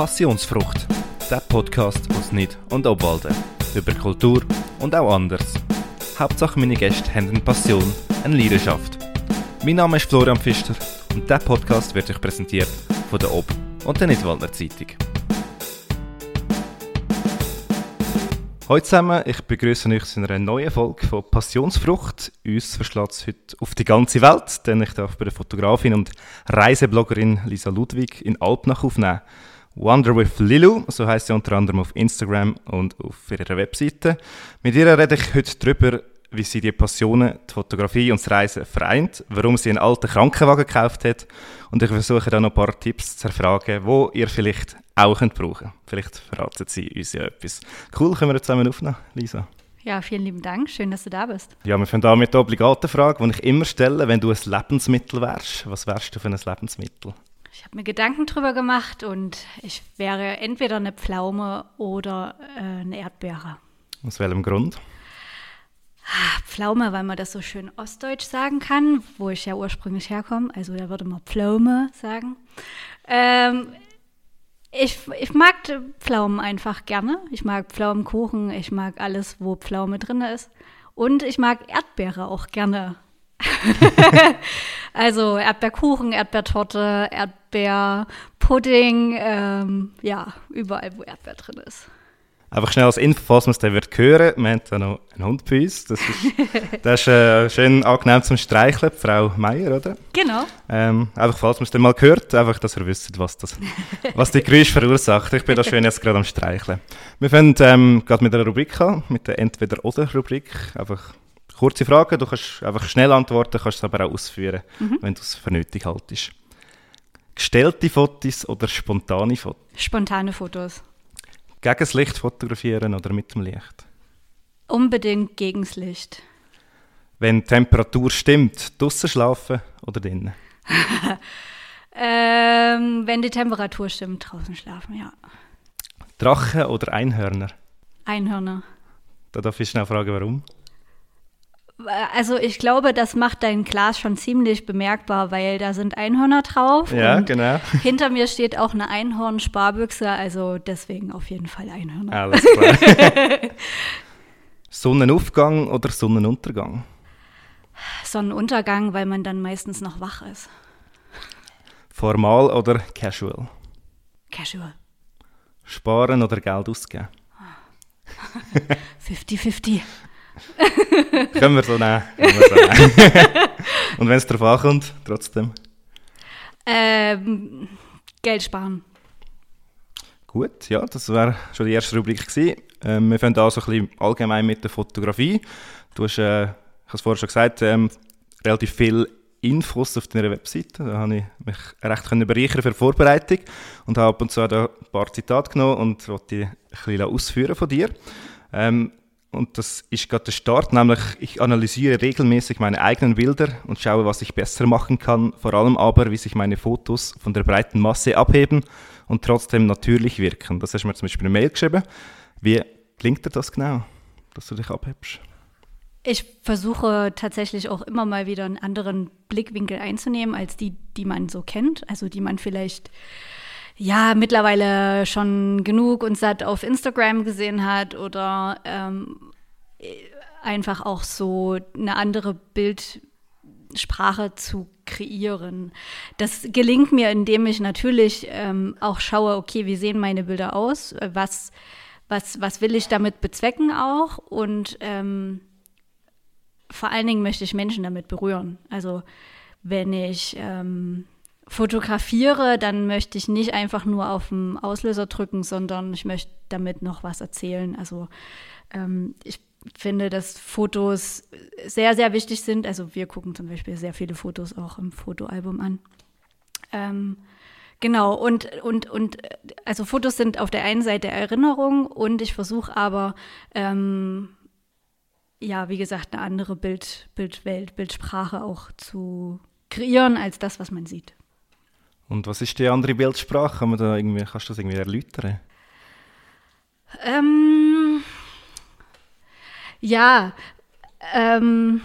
Passionsfrucht, der Podcast aus Nid und Obwalden. Über Kultur und auch anders. Hauptsache meine Gäste haben eine Passion, eine Leidenschaft. Mein Name ist Florian Pfister und dieser Podcast wird euch präsentiert von der Ob- und der Nidwaldner Zeitung. Hallo zusammen, ich begrüße euch zu einer neuen Folge von Passionsfrucht. Uns verschlägt es heute auf die ganze Welt, denn ich darf bei der Fotografin und Reisebloggerin Lisa Ludwig in Alpnach aufnehmen. Wonder with Lilu, so heißt sie unter anderem auf Instagram und auf ihrer Webseite. Mit ihr rede ich heute darüber, wie sie die Passionen, die Fotografie und das Reisen vereint, warum sie einen alten Krankenwagen gekauft hat und ich versuche dann noch ein paar Tipps zu erfragen, wo ihr vielleicht auch könnt brauchen Vielleicht verraten sie uns ja etwas. Cool, können wir zusammen aufnehmen, Lisa? Ja, vielen lieben Dank. Schön, dass du da bist. Ja, wir fangen an mit der obligaten Frage, die ich immer stelle, wenn du ein Lebensmittel wärst. Was wärst du für ein Lebensmittel? Ich habe mir Gedanken drüber gemacht und ich wäre entweder eine Pflaume oder äh, eine Erdbeere. Aus welchem Grund? Pflaume, weil man das so schön ostdeutsch sagen kann, wo ich ja ursprünglich herkomme. Also da würde man Pflaume sagen. Ähm, ich, ich mag Pflaumen einfach gerne. Ich mag Pflaumenkuchen, ich mag alles, wo Pflaume drin ist. Und ich mag Erdbeere auch gerne. also Erdbeerkuchen, Erdbeertorte, Erdbeerpudding, ähm, ja, überall, wo Erdbeer drin ist. Einfach schnell als Info, falls man es dann wird hören, wir haben da noch einen Hund bei uns. Das ist, das ist äh, schön angenehm zum Streicheln, Frau Meier, oder? Genau. Ähm, einfach falls man es dann mal hört, einfach, dass ihr wisst, was, das, was die Geräusche verursacht. Ich bin da schön jetzt gerade am Streicheln. Wir fangen ähm, gerade mit einer Rubrik an, mit der Entweder-Oder-Rubrik. Einfach kurze Fragen, du kannst einfach schnell antworten, kannst es aber auch ausführen, mhm. wenn du es für nötig haltest. Gestellte Fotos oder spontane Fotos? Spontane Fotos. Gegen das Licht fotografieren oder mit dem Licht? Unbedingt gegen das Licht. Wenn die Temperatur stimmt, draußen schlafen oder drinnen? ähm, wenn die Temperatur stimmt, draußen schlafen, ja. Drachen oder Einhörner? Einhörner. Da darf ich schnell fragen, warum? Also ich glaube, das macht dein Glas schon ziemlich bemerkbar, weil da sind Einhörner drauf. Ja, genau. Hinter mir steht auch eine Einhorn-Sparbüchse, also deswegen auf jeden Fall Einhörner. Alles klar. Sonnenaufgang oder Sonnenuntergang? Sonnenuntergang, weil man dann meistens noch wach ist. Formal oder casual? Casual. Sparen oder Geld ausgeben? 50-50. Können wir so nehmen. Wir so nehmen. Und wenn es darauf ankommt, trotzdem? Ähm, Geld sparen. Gut, ja, das wäre schon die erste Rubrik gewesen. Ähm, wir fangen da so ein bisschen allgemein mit der Fotografie. Du hast, äh, ich habe es vorher schon gesagt, ähm, relativ viel Infos auf deiner Webseite. Da habe ich mich recht können bereichern für die Vorbereitung und habe ab und zu ein paar Zitate genommen und wollte die ein bisschen ausführen von dir. Ähm, und das ist gerade der Start, nämlich ich analysiere regelmäßig meine eigenen Bilder und schaue, was ich besser machen kann, vor allem aber, wie sich meine Fotos von der breiten Masse abheben und trotzdem natürlich wirken. Das hast du mir zum Beispiel eine Mail geschrieben. Wie klingt dir das genau, dass du dich abhebst? Ich versuche tatsächlich auch immer mal wieder einen anderen Blickwinkel einzunehmen, als die, die man so kennt. Also die man vielleicht ja mittlerweile schon genug und satt auf Instagram gesehen hat oder ähm, einfach auch so eine andere Bildsprache zu kreieren. Das gelingt mir, indem ich natürlich ähm, auch schaue, okay, wie sehen meine Bilder aus, was, was, was will ich damit bezwecken auch und ähm, vor allen Dingen möchte ich Menschen damit berühren. Also wenn ich ähm, fotografiere, dann möchte ich nicht einfach nur auf den Auslöser drücken, sondern ich möchte damit noch was erzählen. Also ähm, ich finde, dass Fotos sehr, sehr wichtig sind. Also wir gucken zum Beispiel sehr viele Fotos auch im Fotoalbum an. Ähm, genau, und, und, und also Fotos sind auf der einen Seite Erinnerung und ich versuche aber, ähm, ja, wie gesagt, eine andere Bild, Bildwelt, Bildsprache auch zu kreieren als das, was man sieht. Und was ist die andere Bildsprache? Kann da irgendwie, kannst du das irgendwie erläutern? Ähm, ja, ähm,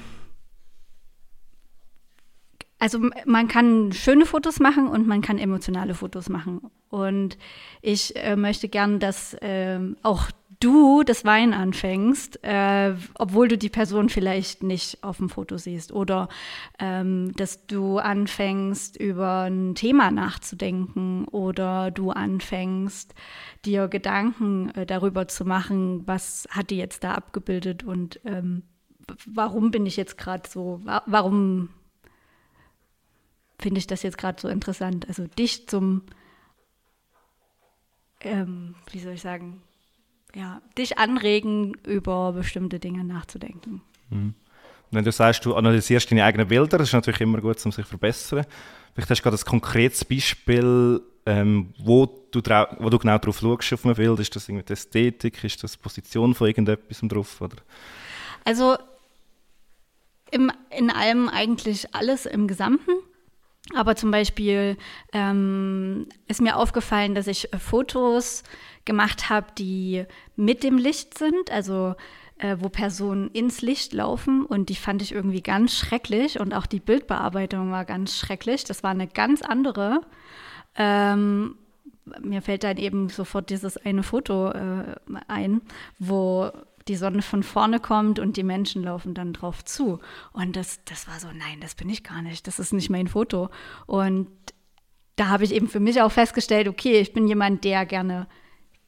also man kann schöne Fotos machen und man kann emotionale Fotos machen. Und ich äh, möchte gern, dass äh, auch du das Wein anfängst, äh, obwohl du die Person vielleicht nicht auf dem Foto siehst. Oder ähm, dass du anfängst, über ein Thema nachzudenken oder du anfängst, dir Gedanken äh, darüber zu machen, was hat die jetzt da abgebildet und ähm, warum bin ich jetzt gerade so, warum finde ich das jetzt gerade so interessant? Also dich zum, ähm, wie soll ich sagen, ja, dich anregen, über bestimmte Dinge nachzudenken. Mhm. Wenn du sagst, du analysierst deine eigenen Bilder, das ist natürlich immer gut, um sich zu verbessern. Vielleicht hast du gerade ein konkretes Beispiel, ähm, wo, du wo du genau drauf schaust auf einem Bild. Ist das irgendwie die Ästhetik? Ist das die Position von irgendetwas drauf? Oder? Also im, in allem eigentlich alles im Gesamten. Aber zum Beispiel ähm, ist mir aufgefallen, dass ich Fotos gemacht habe, die mit dem Licht sind, also äh, wo Personen ins Licht laufen und die fand ich irgendwie ganz schrecklich und auch die Bildbearbeitung war ganz schrecklich. Das war eine ganz andere. Ähm, mir fällt dann eben sofort dieses eine Foto äh, ein, wo die Sonne von vorne kommt und die Menschen laufen dann drauf zu. Und das, das war so, nein, das bin ich gar nicht, das ist nicht mein Foto. Und da habe ich eben für mich auch festgestellt, okay, ich bin jemand, der gerne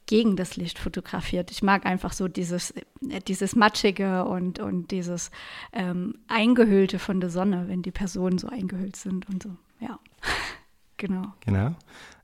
gegen das Licht fotografiert. Ich mag einfach so dieses, äh, dieses Matschige und, und dieses ähm, Eingehüllte von der Sonne, wenn die Personen so eingehüllt sind und so. Ja, genau. Genau.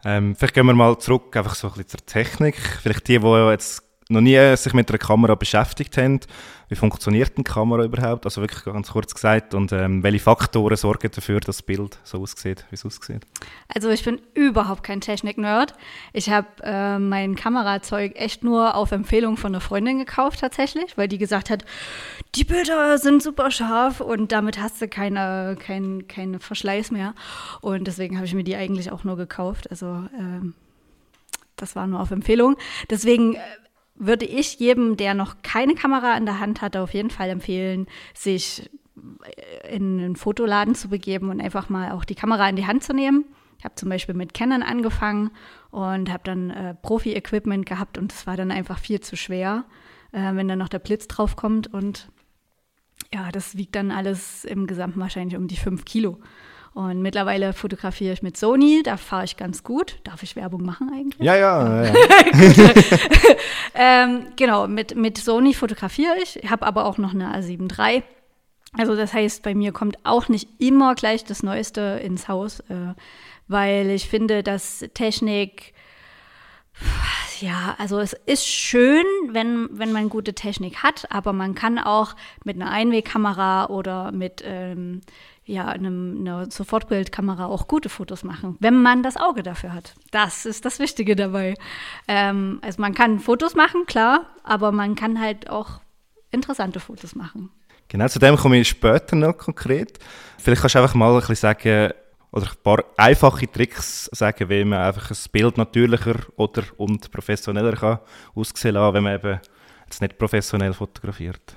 Ähm, vielleicht gehen wir mal zurück einfach so ein bisschen zur Technik. Vielleicht die, die jetzt noch nie sich mit einer Kamera beschäftigt haben. Wie funktioniert eine Kamera überhaupt? Also wirklich ganz kurz gesagt. Und ähm, welche Faktoren sorgen dafür, dass das Bild so aussieht, wie es aussieht? Also ich bin überhaupt kein Technik-Nerd. Ich habe äh, mein Kamerazeug echt nur auf Empfehlung von einer Freundin gekauft tatsächlich, weil die gesagt hat, die Bilder sind super scharf und damit hast du keine, kein, keine Verschleiß mehr. Und deswegen habe ich mir die eigentlich auch nur gekauft. Also ähm, das war nur auf Empfehlung. Deswegen äh, würde ich jedem, der noch keine Kamera in der Hand hat, auf jeden Fall empfehlen, sich in einen Fotoladen zu begeben und einfach mal auch die Kamera in die Hand zu nehmen. Ich habe zum Beispiel mit Canon angefangen und habe dann äh, Profi-Equipment gehabt und es war dann einfach viel zu schwer, äh, wenn dann noch der Blitz drauf kommt und ja, das wiegt dann alles im Gesamten wahrscheinlich um die fünf Kilo. Und mittlerweile fotografiere ich mit Sony, da fahre ich ganz gut. Darf ich Werbung machen eigentlich? Ja, ja. ja. ähm, genau, mit, mit Sony fotografiere ich, habe aber auch noch eine A7 III. Also das heißt, bei mir kommt auch nicht immer gleich das Neueste ins Haus, äh, weil ich finde, dass Technik ja, also es ist schön, wenn, wenn man gute Technik hat, aber man kann auch mit einer Einwegkamera oder mit ähm, ja, einem, einer Sofortbildkamera auch gute Fotos machen, wenn man das Auge dafür hat. Das ist das Wichtige dabei. Ähm, also man kann Fotos machen, klar, aber man kann halt auch interessante Fotos machen. Genau, zu dem komme ich später noch konkret. Vielleicht kannst du einfach mal ein bisschen sagen, oder ein paar einfache Tricks sagen, wie man einfach ein Bild natürlicher oder und professioneller kann aussehen lassen, wenn man eben jetzt nicht professionell fotografiert.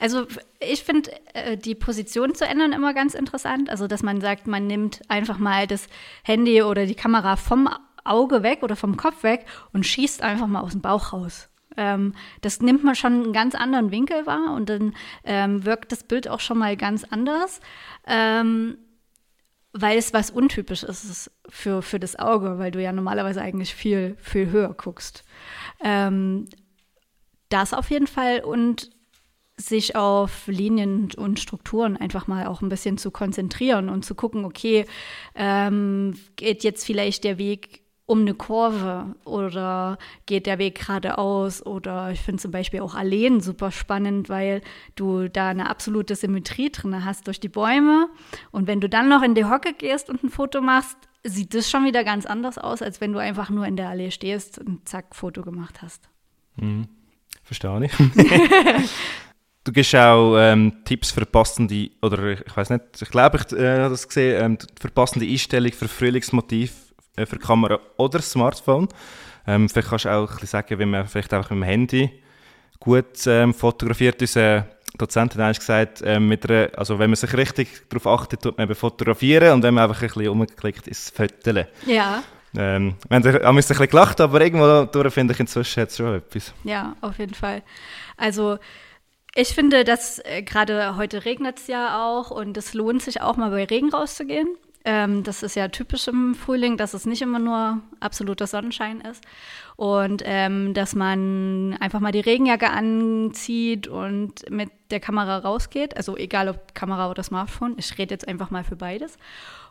Also ich finde äh, die Position zu ändern immer ganz interessant. Also dass man sagt, man nimmt einfach mal das Handy oder die Kamera vom Auge weg oder vom Kopf weg und schießt einfach mal aus dem Bauch raus. Ähm, das nimmt man schon einen ganz anderen Winkel wahr und dann ähm, wirkt das Bild auch schon mal ganz anders. Ähm, weil es was untypisch ist für, für das Auge, weil du ja normalerweise eigentlich viel, viel höher guckst. Ähm, das auf jeden Fall und sich auf Linien und Strukturen einfach mal auch ein bisschen zu konzentrieren und zu gucken, okay, ähm, geht jetzt vielleicht der Weg um eine Kurve oder geht der Weg geradeaus oder ich finde zum Beispiel auch Alleen super spannend, weil du da eine absolute Symmetrie drin hast durch die Bäume und wenn du dann noch in die Hocke gehst und ein Foto machst, sieht das schon wieder ganz anders aus, als wenn du einfach nur in der Allee stehst und zack, Foto gemacht hast. Mhm. Verstehe ich. Du gibst auch ähm, Tipps für passende, oder ich weiß nicht, ich glaube, ich äh, habe das gesehen, ähm, für passende Einstellung für Frühlingsmotiv äh, für Kamera oder Smartphone. Ähm, vielleicht kannst du auch ein bisschen sagen, wie man vielleicht auch mit dem Handy gut ähm, fotografiert. Unser Dozent hat eigentlich gesagt, äh, mit einer, also wenn man sich richtig darauf achtet, tut man eben fotografieren und wenn man einfach ein bisschen umgeklickt ist, Foteln. Ja. Ähm, wir haben ein bisschen gelacht, aber irgendwo durch finde ich inzwischen jetzt schon etwas. Ja, auf jeden Fall. Also ich finde, dass äh, gerade heute regnet es ja auch und es lohnt sich auch mal bei Regen rauszugehen. Ähm, das ist ja typisch im Frühling, dass es nicht immer nur absoluter Sonnenschein ist. Und ähm, dass man einfach mal die Regenjacke anzieht und mit der Kamera rausgeht. Also egal ob Kamera oder Smartphone. Ich rede jetzt einfach mal für beides.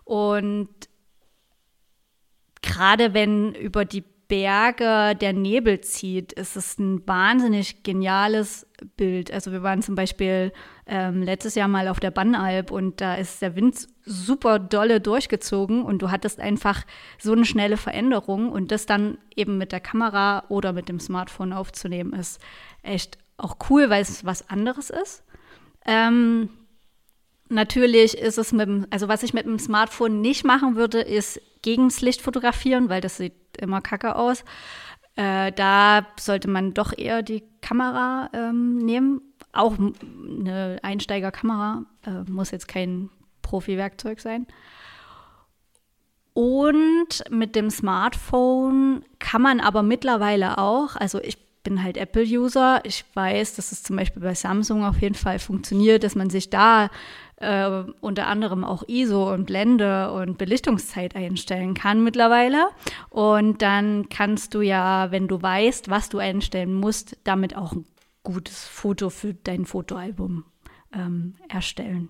Und gerade wenn über die Berge der Nebel zieht, ist es ein wahnsinnig geniales Bild. Also wir waren zum Beispiel ähm, letztes Jahr mal auf der Bannalb und da ist der Wind super dolle durchgezogen und du hattest einfach so eine schnelle Veränderung und das dann eben mit der Kamera oder mit dem Smartphone aufzunehmen, ist echt auch cool, weil es was anderes ist. Ähm, natürlich ist es mit dem, also was ich mit dem Smartphone nicht machen würde, ist gegen das Licht fotografieren, weil das sieht immer kacke aus. Äh, da sollte man doch eher die Kamera ähm, nehmen. Auch eine Einsteigerkamera äh, muss jetzt kein Profi-Werkzeug sein. Und mit dem Smartphone kann man aber mittlerweile auch, also ich bin halt Apple-User, ich weiß, dass es zum Beispiel bei Samsung auf jeden Fall funktioniert, dass man sich da äh, unter anderem auch ISO und Blende und Belichtungszeit einstellen kann mittlerweile. Und dann kannst du ja, wenn du weißt, was du einstellen musst, damit auch ein gutes Foto für dein Fotoalbum ähm, erstellen.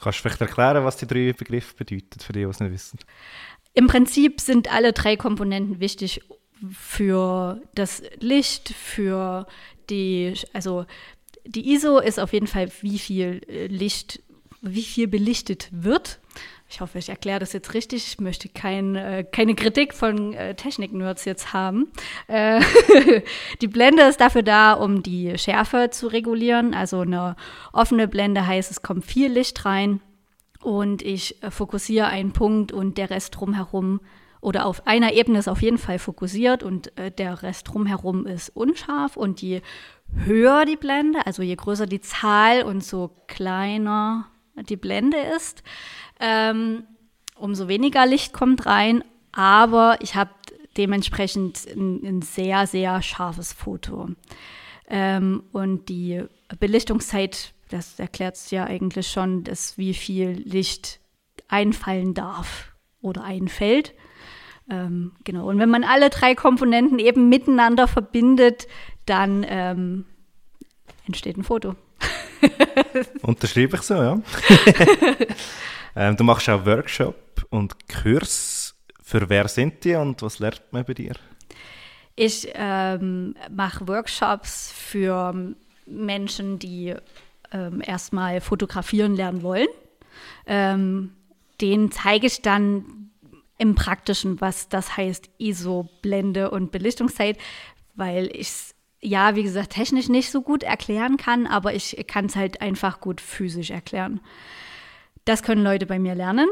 Kannst du vielleicht erklären, was die drei Begriffe bedeuten, für die, die es nicht wissen? Im Prinzip sind alle drei Komponenten wichtig für das Licht, für die, also die ISO ist auf jeden Fall, wie viel äh, Licht wie viel belichtet wird. Ich hoffe, ich erkläre das jetzt richtig. Ich möchte kein, äh, keine Kritik von äh, Technik-Nerds jetzt haben. Äh, die Blende ist dafür da, um die Schärfe zu regulieren. Also eine offene Blende heißt, es kommt viel Licht rein und ich äh, fokussiere einen Punkt und der Rest drumherum oder auf einer Ebene ist auf jeden Fall fokussiert und äh, der Rest drumherum ist unscharf und je höher die Blende, also je größer die Zahl und so kleiner die Blende ist, ähm, umso weniger Licht kommt rein, aber ich habe dementsprechend ein, ein, sehr, sehr scharfes Foto. Ähm, und die Belichtungszeit, das erklärt es ja eigentlich schon, dass wie viel Licht einfallen darf oder einfällt. Ähm, genau. Und wenn man alle drei Komponenten eben miteinander verbindet, dann ähm, entsteht ein Foto. Unterschreibe ich so, ja. ähm, du machst auch Workshop und Kurs. Für wer sind die und was lernt man bei dir? Ich ähm, mache Workshops für Menschen, die ähm, erstmal fotografieren lernen wollen. Ähm, denen zeige ich dann im Praktischen, was das heißt, ISO, Blende und Belichtungszeit, weil ich es ja, wie gesagt, technisch nicht so gut erklären kann, aber ich kann es halt einfach gut physisch erklären. Das können Leute bei mir lernen.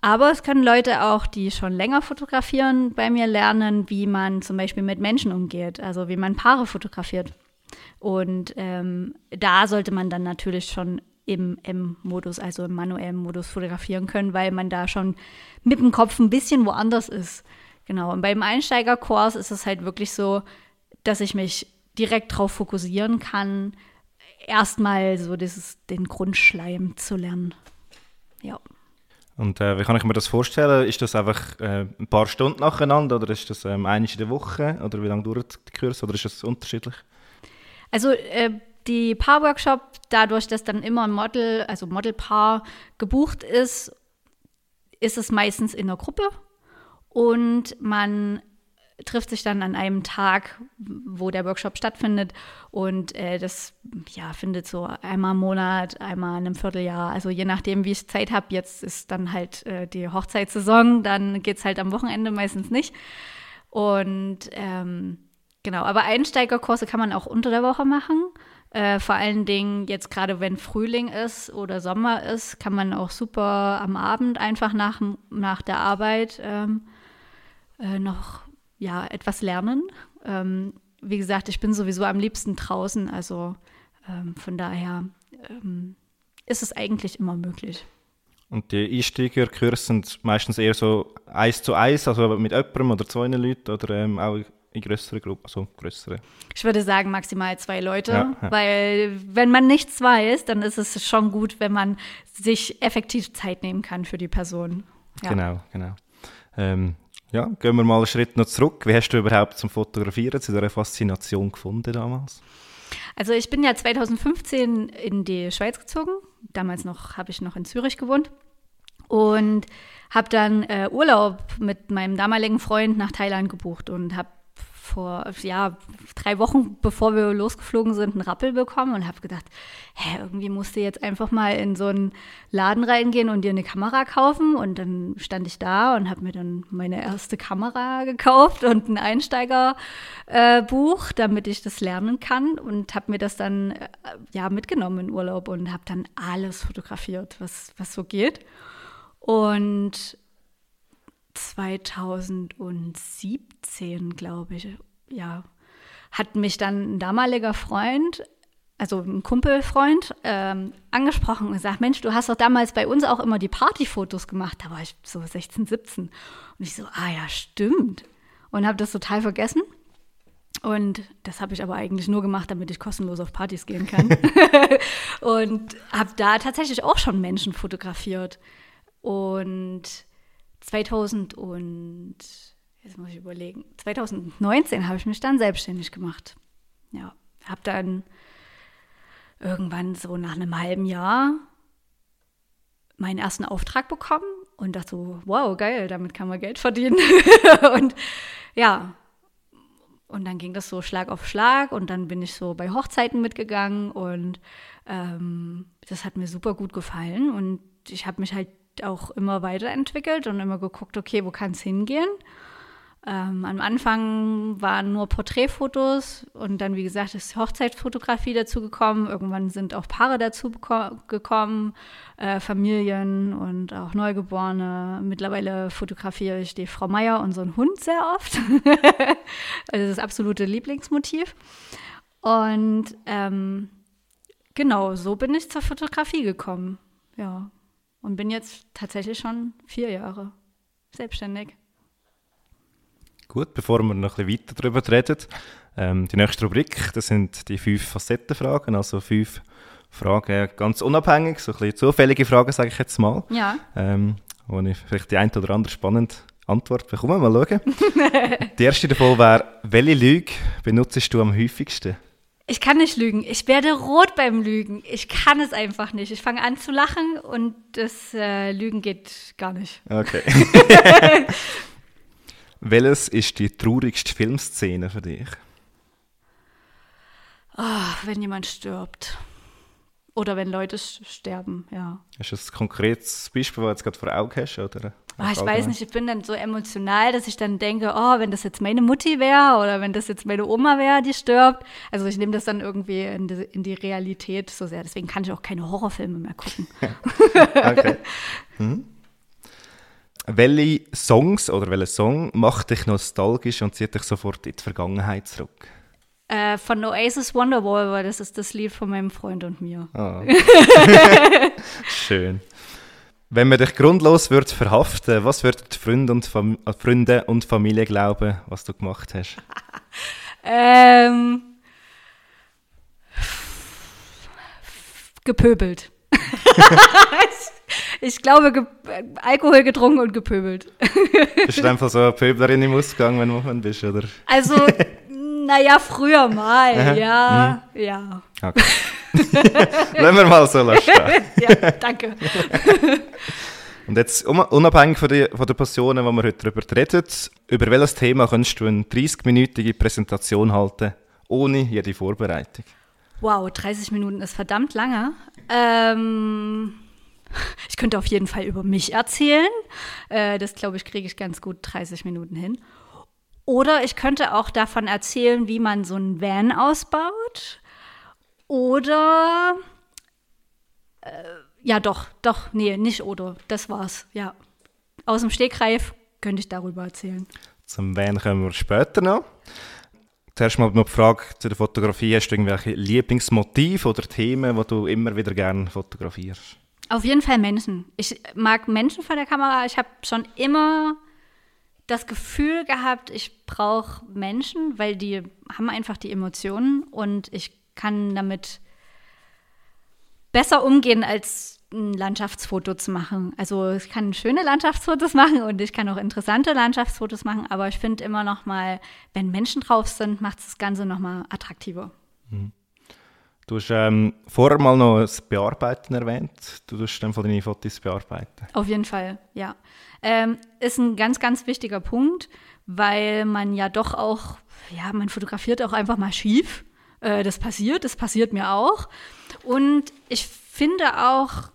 Aber es können Leute auch, die schon länger fotografieren, bei mir lernen, wie man zum Beispiel mit Menschen umgeht, also wie man Paare fotografiert. Und ähm, da sollte man dann natürlich schon im M-Modus, also im manuellen Modus fotografieren können, weil man da schon mit dem Kopf ein bisschen woanders ist. Genau. Und beim Einsteigerkurs ist es halt wirklich so, dass ich mich direkt darauf fokussieren kann, erstmal so dieses, den Grundschleim zu lernen. Ja. Und äh, wie kann ich mir das vorstellen? Ist das einfach äh, ein paar Stunden nacheinander oder ist das ähm, eine in der Woche oder wie lange dauert der Kurs oder ist das unterschiedlich? Also äh, die Paar-Workshop, dadurch, dass dann immer ein Model, also Modelpaar gebucht ist, ist es meistens in der Gruppe und man trifft sich dann an einem Tag, wo der Workshop stattfindet. Und äh, das ja, findet so einmal im Monat, einmal in einem Vierteljahr. Also je nachdem, wie ich Zeit habe. Jetzt ist dann halt äh, die Hochzeitssaison, dann geht es halt am Wochenende meistens nicht. Und ähm, genau, aber Einsteigerkurse kann man auch unter der Woche machen. Äh, vor allen Dingen jetzt gerade, wenn Frühling ist oder Sommer ist, kann man auch super am Abend einfach nach, nach der Arbeit ähm, äh, noch ja, etwas lernen. Ähm, wie gesagt, ich bin sowieso am liebsten draußen, also Ähm, von daher ähm, ist es eigentlich immer möglich. Und die Einsteigerkurse sind meistens eher so eins zu eins, also mit jemandem oder zwei Leuten oder ähm, auch in größeren Gruppen, also größere. Ich würde sagen maximal zwei Leute, Ja, ja. weil wenn man nichts weiß, dann ist es schon gut, wenn man sich effektiv Zeit nehmen kann für die Person. Ja. Genau, genau. Ähm, ja, gehen wir mal einen Schritt noch zurück. Wie hast du überhaupt zum Fotografieren, zu dieser Faszination gefunden damals? Also ich bin ja 2015 in die Schweiz gezogen. Damals noch habe ich noch in Zürich gewohnt und habe dann äh, Urlaub mit meinem damaligen Freund nach Thailand gebucht und habe vor ja drei Wochen bevor wir losgeflogen sind einen Rappel bekommen und habe gedacht, hä, irgendwie musst du jetzt einfach mal in so einen Laden reingehen und dir eine Kamera kaufen und dann stand ich da und habe mir dann meine erste Kamera gekauft und ein Einsteigerbuch, äh, damit ich das lernen kann und habe mir das dann äh, ja mitgenommen in Urlaub und habe dann alles fotografiert, was was so geht. Und 2017, glaube ich, ja, hat mich dann ein damaliger Freund, also ein Kumpelfreund, ähm, angesprochen und gesagt, Mensch, du hast doch damals bei uns auch immer die Partyfotos gemacht. Da war ich so 16, 17. Und ich so, ah ja, stimmt. Und habe das total vergessen. Und das habe ich aber eigentlich nur gemacht, damit ich kostenlos auf Partys gehen kann. und habe da tatsächlich auch schon Menschen fotografiert. Und 2000 und jetzt muss ich überlegen, 2019 habe ich mich dann selbstständig gemacht. Ja, habe dann irgendwann so nach einem halben Jahr meinen ersten Auftrag bekommen und dachte so, wow, geil, damit kann man Geld verdienen. und ja, und dann ging das so Schlag auf Schlag und dann bin ich so bei Hochzeiten mitgegangen und ähm, das hat mir super gut gefallen und ich habe mich halt auch immer weiterentwickelt und immer geguckt, okay, wo kann es hingehen? Ähm, am Anfang waren nur Porträtfotos und dann, wie gesagt, ist Hochzeitsfotografie dazu gekommen. Irgendwann sind auch Paare dazu gekommen, äh, Familien und auch Neugeborene. Mittlerweile fotografiere ich die Frau Meier und so einen Hund sehr oft. also das absolute Lieblingsmotiv. Und ähm, genau, so bin ich zur Fotografie gekommen. Ja. Und bin jetzt tatsächlich schon vier Jahre selbstständig. Gut, bevor wir noch ein bisschen weiter darüber reden, ähm, die nächste Rubrik, das sind die fünf Facettenfragen, also fünf Fragen ganz unabhängig, so ein bisschen zufällige Fragen, sage ich jetzt mal. Ja. Ähm, wo ich vielleicht die ein oder andere spannende Antwort bekomme. Mal schauen. die erste davon wäre, welche Lüge benutzt du am häufigsten? Ich kann nicht lügen. Ich werde rot beim Lügen. Ich kann es einfach nicht. Ich fange an zu lachen und das äh, Lügen geht gar nicht. Okay. Welches ist die traurigste Filmszene für dich? Oh, wenn jemand stirbt. Oder wenn Leute sterben, ja. Hast du ein konkretes Beispiel, das du jetzt gerade vor Augen hast? Oder oh, ich weiß nicht, ich bin dann so emotional, dass ich dann denke, oh, wenn das jetzt meine Mutti wäre oder wenn das jetzt meine Oma wäre, die stirbt. Also ich nehme das dann irgendwie in die, in die, Realität so sehr. Deswegen kann ich auch keine Horrorfilme mehr gucken. okay. Hm. Welche Songs oder welcher Song macht dich nostalgisch und zieht dich sofort in die Vergangenheit zurück? Äh, von Oasis Wonderwall, weil das ist das Lied von meinem Freund und mir. Oh. Schön. Wenn man dich grundlos wird verhaften, was würden die Freunde und, Fam Freunde und Familie glauben, was du gemacht hast? ähm, gepöbelt. ich glaube, ge Alkohol getrunken und gepöbelt. Bist du einfach so eine Pöblerin im Ausgang, wenn du man bist, oder? Also, naja, früher mal, ja, mhm. ja. Okay. Lassen wir mal so lassen. ja, danke. Und jetzt, unabhängig von, die, von der Personen, die wir heute darüber reden, über welches Thema könntest du eine 30-minütige Präsentation halten, ohne jede Vorbereitung? Wow, 30 Minuten ist verdammt lange. Ähm, ich könnte auf jeden Fall über mich erzählen. Äh, das, glaube ich, kriege ich ganz gut 30 Minuten hin. Oder ich könnte auch davon erzählen, wie man so einen Van ausbaut. Oder äh, ja, doch, doch, nee, nicht oder. Das war's, ja. Aus dem Stegreif könnte ich darüber erzählen. Zum Van kommen wir später noch. zuerst mal noch die Frage zu der Fotografie. Hast du irgendwelche Lieblingsmotive oder Themen, die du immer wieder gerne fotografierst? Auf jeden Fall Menschen. Ich mag Menschen vor der Kamera. Ich habe schon immer das Gefühl gehabt, ich brauche Menschen, weil die haben einfach die Emotionen und ich kann damit besser umgehen, als ein Landschaftsfoto zu machen. Also ich kann schöne Landschaftsfotos machen und ich kann auch interessante Landschaftsfotos machen, aber ich finde immer noch mal, wenn Menschen drauf sind, macht das Ganze noch mal attraktiver. Mhm. Du hast ähm, vorher mal noch das Bearbeiten erwähnt. Du tust dann von deinen Fotos bearbeiten. Auf jeden Fall, ja. Ähm, ist ein ganz, ganz wichtiger Punkt, weil man ja doch auch, ja, man fotografiert auch einfach mal schief. Äh, das passiert, das passiert mir auch. Und ich finde auch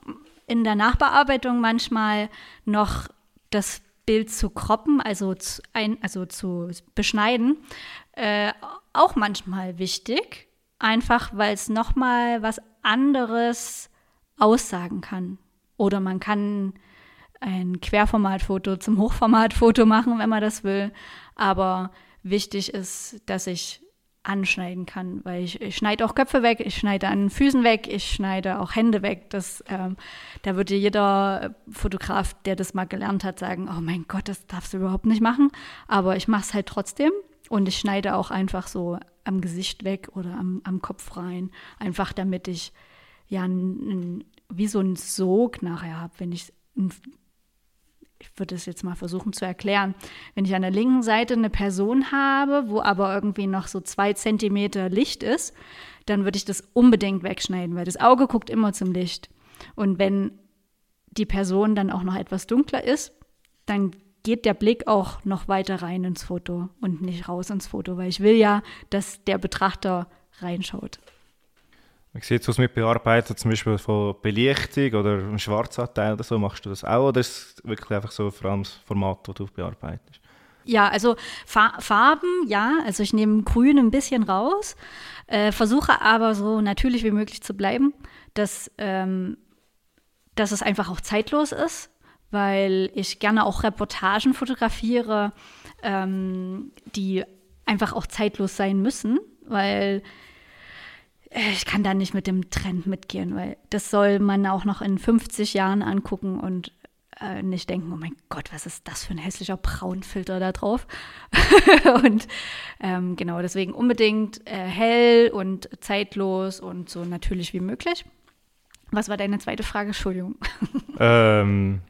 in der Nachbearbeitung manchmal noch das Bild zu kroppen, also zu, ein, also zu beschneiden, äh, auch manchmal wichtig. Einfach, weil es nochmal was anderes aussagen kann. Oder man kann ein Querformatfoto zum Hochformatfoto machen, wenn man das will. Aber wichtig ist, dass ich anschneiden kann, weil ich, ich schneide auch Köpfe weg, ich schneide an Füßen weg, ich schneide auch Hände weg. Das, ähm, da würde jeder Fotograf, der das mal gelernt hat, sagen, oh mein Gott, das darfst du überhaupt nicht machen. Aber ich mache es halt trotzdem und ich schneide auch einfach so am Gesicht weg oder am, am Kopf rein, einfach damit ich ja n, n, wie so einen Sog nachher habe, wenn ich ich würde es jetzt mal versuchen zu erklären. Wenn ich an der linken Seite eine Person habe, wo aber irgendwie noch so zwei Zentimeter Licht ist, dann würde ich das unbedingt wegschneiden, weil das Auge guckt immer zum Licht. Und wenn die Person dann auch noch etwas dunkler ist, dann geht der Blick auch noch weiter rein ins Foto und nicht raus ins Foto, weil ich will ja, dass der Betrachter reinschaut. Wie sieht es aus mit Bearbeiten, zum Beispiel von Belichtung oder einem Schwarzanteil oder so? Machst du das auch oder ist es wirklich einfach so vor allem das Format, das du bearbeitest? Ja, also Farben, ja, also ich nehme Grün ein bisschen raus, äh, versuche aber so natürlich wie möglich zu bleiben, dass, ähm, dass es einfach auch zeitlos ist, weil ich gerne auch Reportagen fotografiere, ähm, die einfach auch zeitlos sein müssen, weil ich kann da nicht mit dem Trend mitgehen, weil das soll man auch noch in 50 Jahren angucken und äh, nicht denken, oh mein Gott, was ist das für ein hässlicher Braunfilter da drauf? und ähm, genau, deswegen unbedingt äh, hell und zeitlos und so natürlich wie möglich. Was war deine zweite Frage? Entschuldigung. ähm,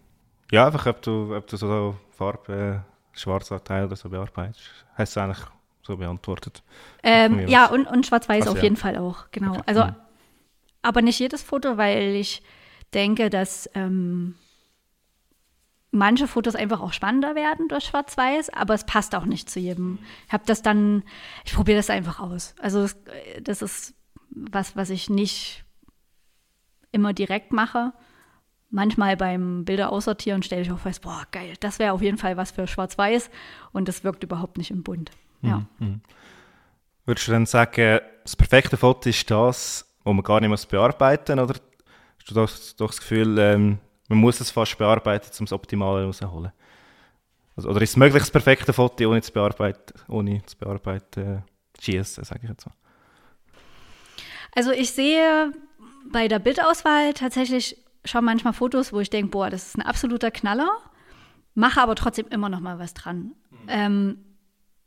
ja, einfach, ob du, ob du so Farbe, äh, Schwarzanteil oder so bearbeitest. Hast du eigentlich so beantwortet. Ähm, ja, und, und Schwarz-Weiß auf ja. jeden Fall auch, genau. Okay. Also, mhm. aber nicht jedes Foto, weil ich denke, dass ähm, manche Fotos einfach auch spannender werden durch Schwarz-Weiß, aber es passt auch nicht zu jedem. Ich habe das dann, ich probiere das einfach aus. Also das, das ist was, was ich nicht immer direkt mache. Manchmal beim Bilder aussortieren stelle ich auch fest, boah, geil, das wäre auf jeden Fall was für Schwarz-Weiß und das wirkt überhaupt nicht im Bunt. Ja. Mhm. Würdest du dann sagen, das perfekte Foto ist das, wo man gar nicht muss bearbeiten muss? Oder hast du doch, doch das Gefühl, ähm, man muss es fast bearbeiten, um das Optimale herauszuholen? Also, oder ist es möglich, das perfekte Foto ohne zu bearbeiten, ohne zu bearbeiten, äh, schießen, sage ich jetzt mal? Also ich sehe bei der Bildauswahl tatsächlich schon manchmal Fotos, wo ich denke, boah, das ist ein absoluter Knaller, mache aber trotzdem immer noch mal was dran. Mhm. Ähm,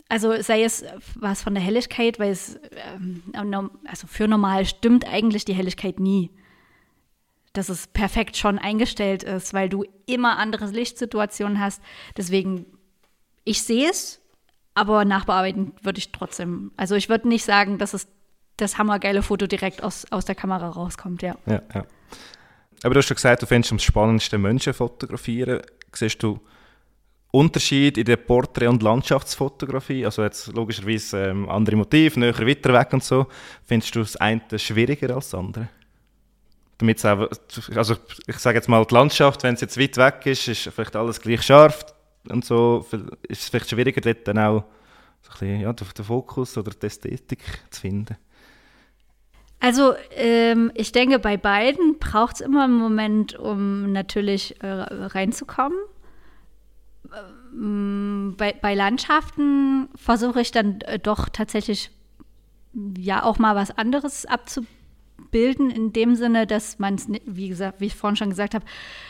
also sei es was von der Helligkeit, weil es, ähm, also für normal stimmt eigentlich die Helligkeit nie. Dass es perfekt schon eingestellt ist, weil du immer andere Lichtsituationen hast. Deswegen, ich sehe es, aber nachbearbeiten würde ich trotzdem. Also ich würde nicht sagen, dass es das hammergeile Foto direkt aus, aus der Kamera rauskommt, ja. Ja, ja. Aber du hast schon gesagt, du findest am spannendsten Menschen fotografieren. Siehst du Unterschied in der Porträt- und Landschaftsfotografie, also jetzt logischerweise ähm, andere Motive, näher, weiter weg und so, findest du das eine schwieriger als das andere? Damit also ich sage jetzt mal, die Landschaft, wenn es jetzt weit weg ist, ist vielleicht alles gleich scharf und so, ist es vielleicht schwieriger, dort dann auch so ein bisschen, ja, den Fokus oder die Ästhetik zu finden. Also ähm, ich denke, bei beiden braucht es immer einen Moment, um natürlich äh, reinzukommen. Ähm, bei, bei Landschaften versuche ich dann äh, doch tatsächlich ja auch mal was anderes abzubilden, in dem Sinne, dass man es, wie gesagt, wie ich vorhin schon gesagt habe,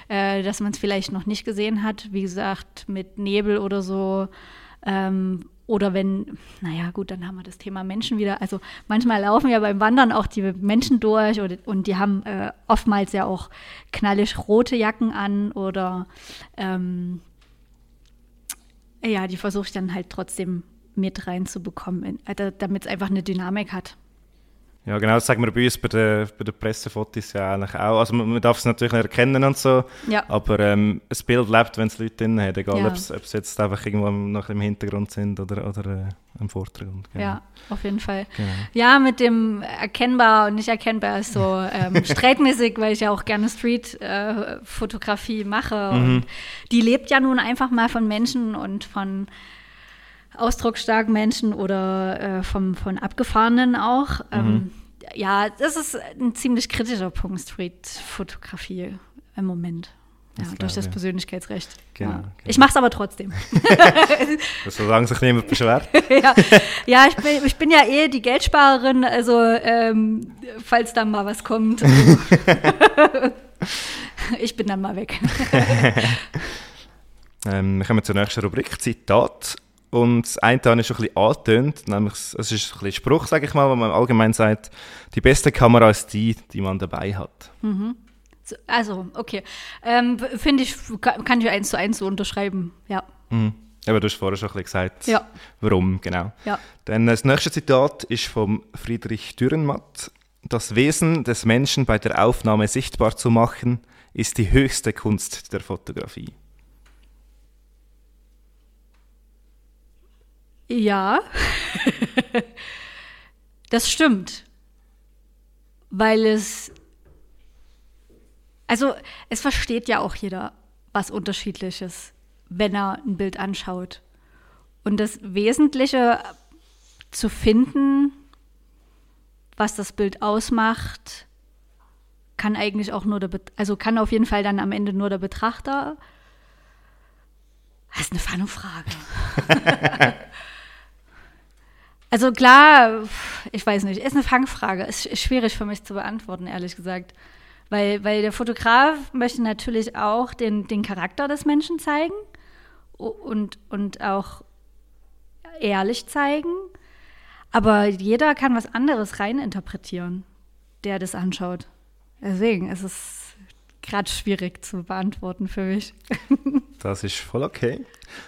äh, dass man es vielleicht noch nicht gesehen hat, wie gesagt, mit Nebel oder so. Ähm, oder wenn, naja, gut, dann haben wir das Thema Menschen wieder. Also manchmal laufen ja beim Wandern auch die Menschen durch oder, und die haben äh, oftmals ja auch knallig rote Jacken an oder ähm, ja, die versuche ich dann halt trotzdem mit reinzubekommen, äh, damit es einfach eine Dynamik hat. Ja, genau, das sagen wir bei uns bei den, bei den Pressefotos ja eigentlich auch. Also man, man darf es natürlich nicht erkennen und so, ja. aber ähm, ein Bild lebt, wenn es Leute drin haben, egal ja. ob es jetzt einfach irgendwo noch im Hintergrund sind oder, oder äh, im Vordergrund. Genau. Ja, auf jeden Fall. Genau. Ja, mit dem erkennbar und nicht erkennbar ist so ähm, streitmäßig, weil ich ja auch gerne Street-Fotografie äh, mache. Mhm. Und die lebt ja nun einfach mal von Menschen und von ausdrucksstarken Menschen oder äh, vom, von Abgefahrenen auch. Mhm. Ähm, ja, das ist ein ziemlich kritischer Punkt, Street-Fotografie im Moment. Ja, das durch das ja. Persönlichkeitsrecht. Genau, ja. genau. Ich mache es aber trotzdem. Solange sich niemand beschwert. ja, ja ich, bin, ich bin ja eh die Geldsparerin, also ähm, falls dann mal was kommt. Also, ich bin dann mal weg. ähm, wir kommen zur nächsten Rubrik, Zitat. Und das eine habe ich schon ein bisschen angetönt, nämlich, es ist ein bisschen Spruch, sage ich mal, wo man allgemein sagt, die beste Kamera ist die, die man dabei hat. Mhm. Also, okay. Ähm, Finde ich, kann ich eins zu eins so unterschreiben, ja. Mhm. Aber du hast vorher schon ein bisschen gesagt, ja. warum, genau. Ja. Dann das nächste Zitat ist von Friedrich Dürrenmatt. Das Wesen des Menschen bei der Aufnahme sichtbar zu machen, ist die höchste Kunst der Fotografie. Ja, das stimmt. Weil es, also es versteht ja auch jeder was Unterschiedliches, wenn er ein Bild anschaut. Und das Wesentliche zu finden, was das Bild ausmacht, kann eigentlich auch nur der, also kann auf jeden Fall dann am Ende nur der Betrachter. Das ist eine Fangfrage. Also klar, ich weiß nicht, ist eine Fangfrage. Ist schwierig für mich zu beantworten, ehrlich gesagt. Weil, weil der Fotograf möchte natürlich auch den, den Charakter des Menschen zeigen und, und auch ehrlich zeigen. Aber jeder kann was anderes reininterpretieren, der das anschaut. Deswegen ist es gerade schwierig zu beantworten für mich. das ist voll okay.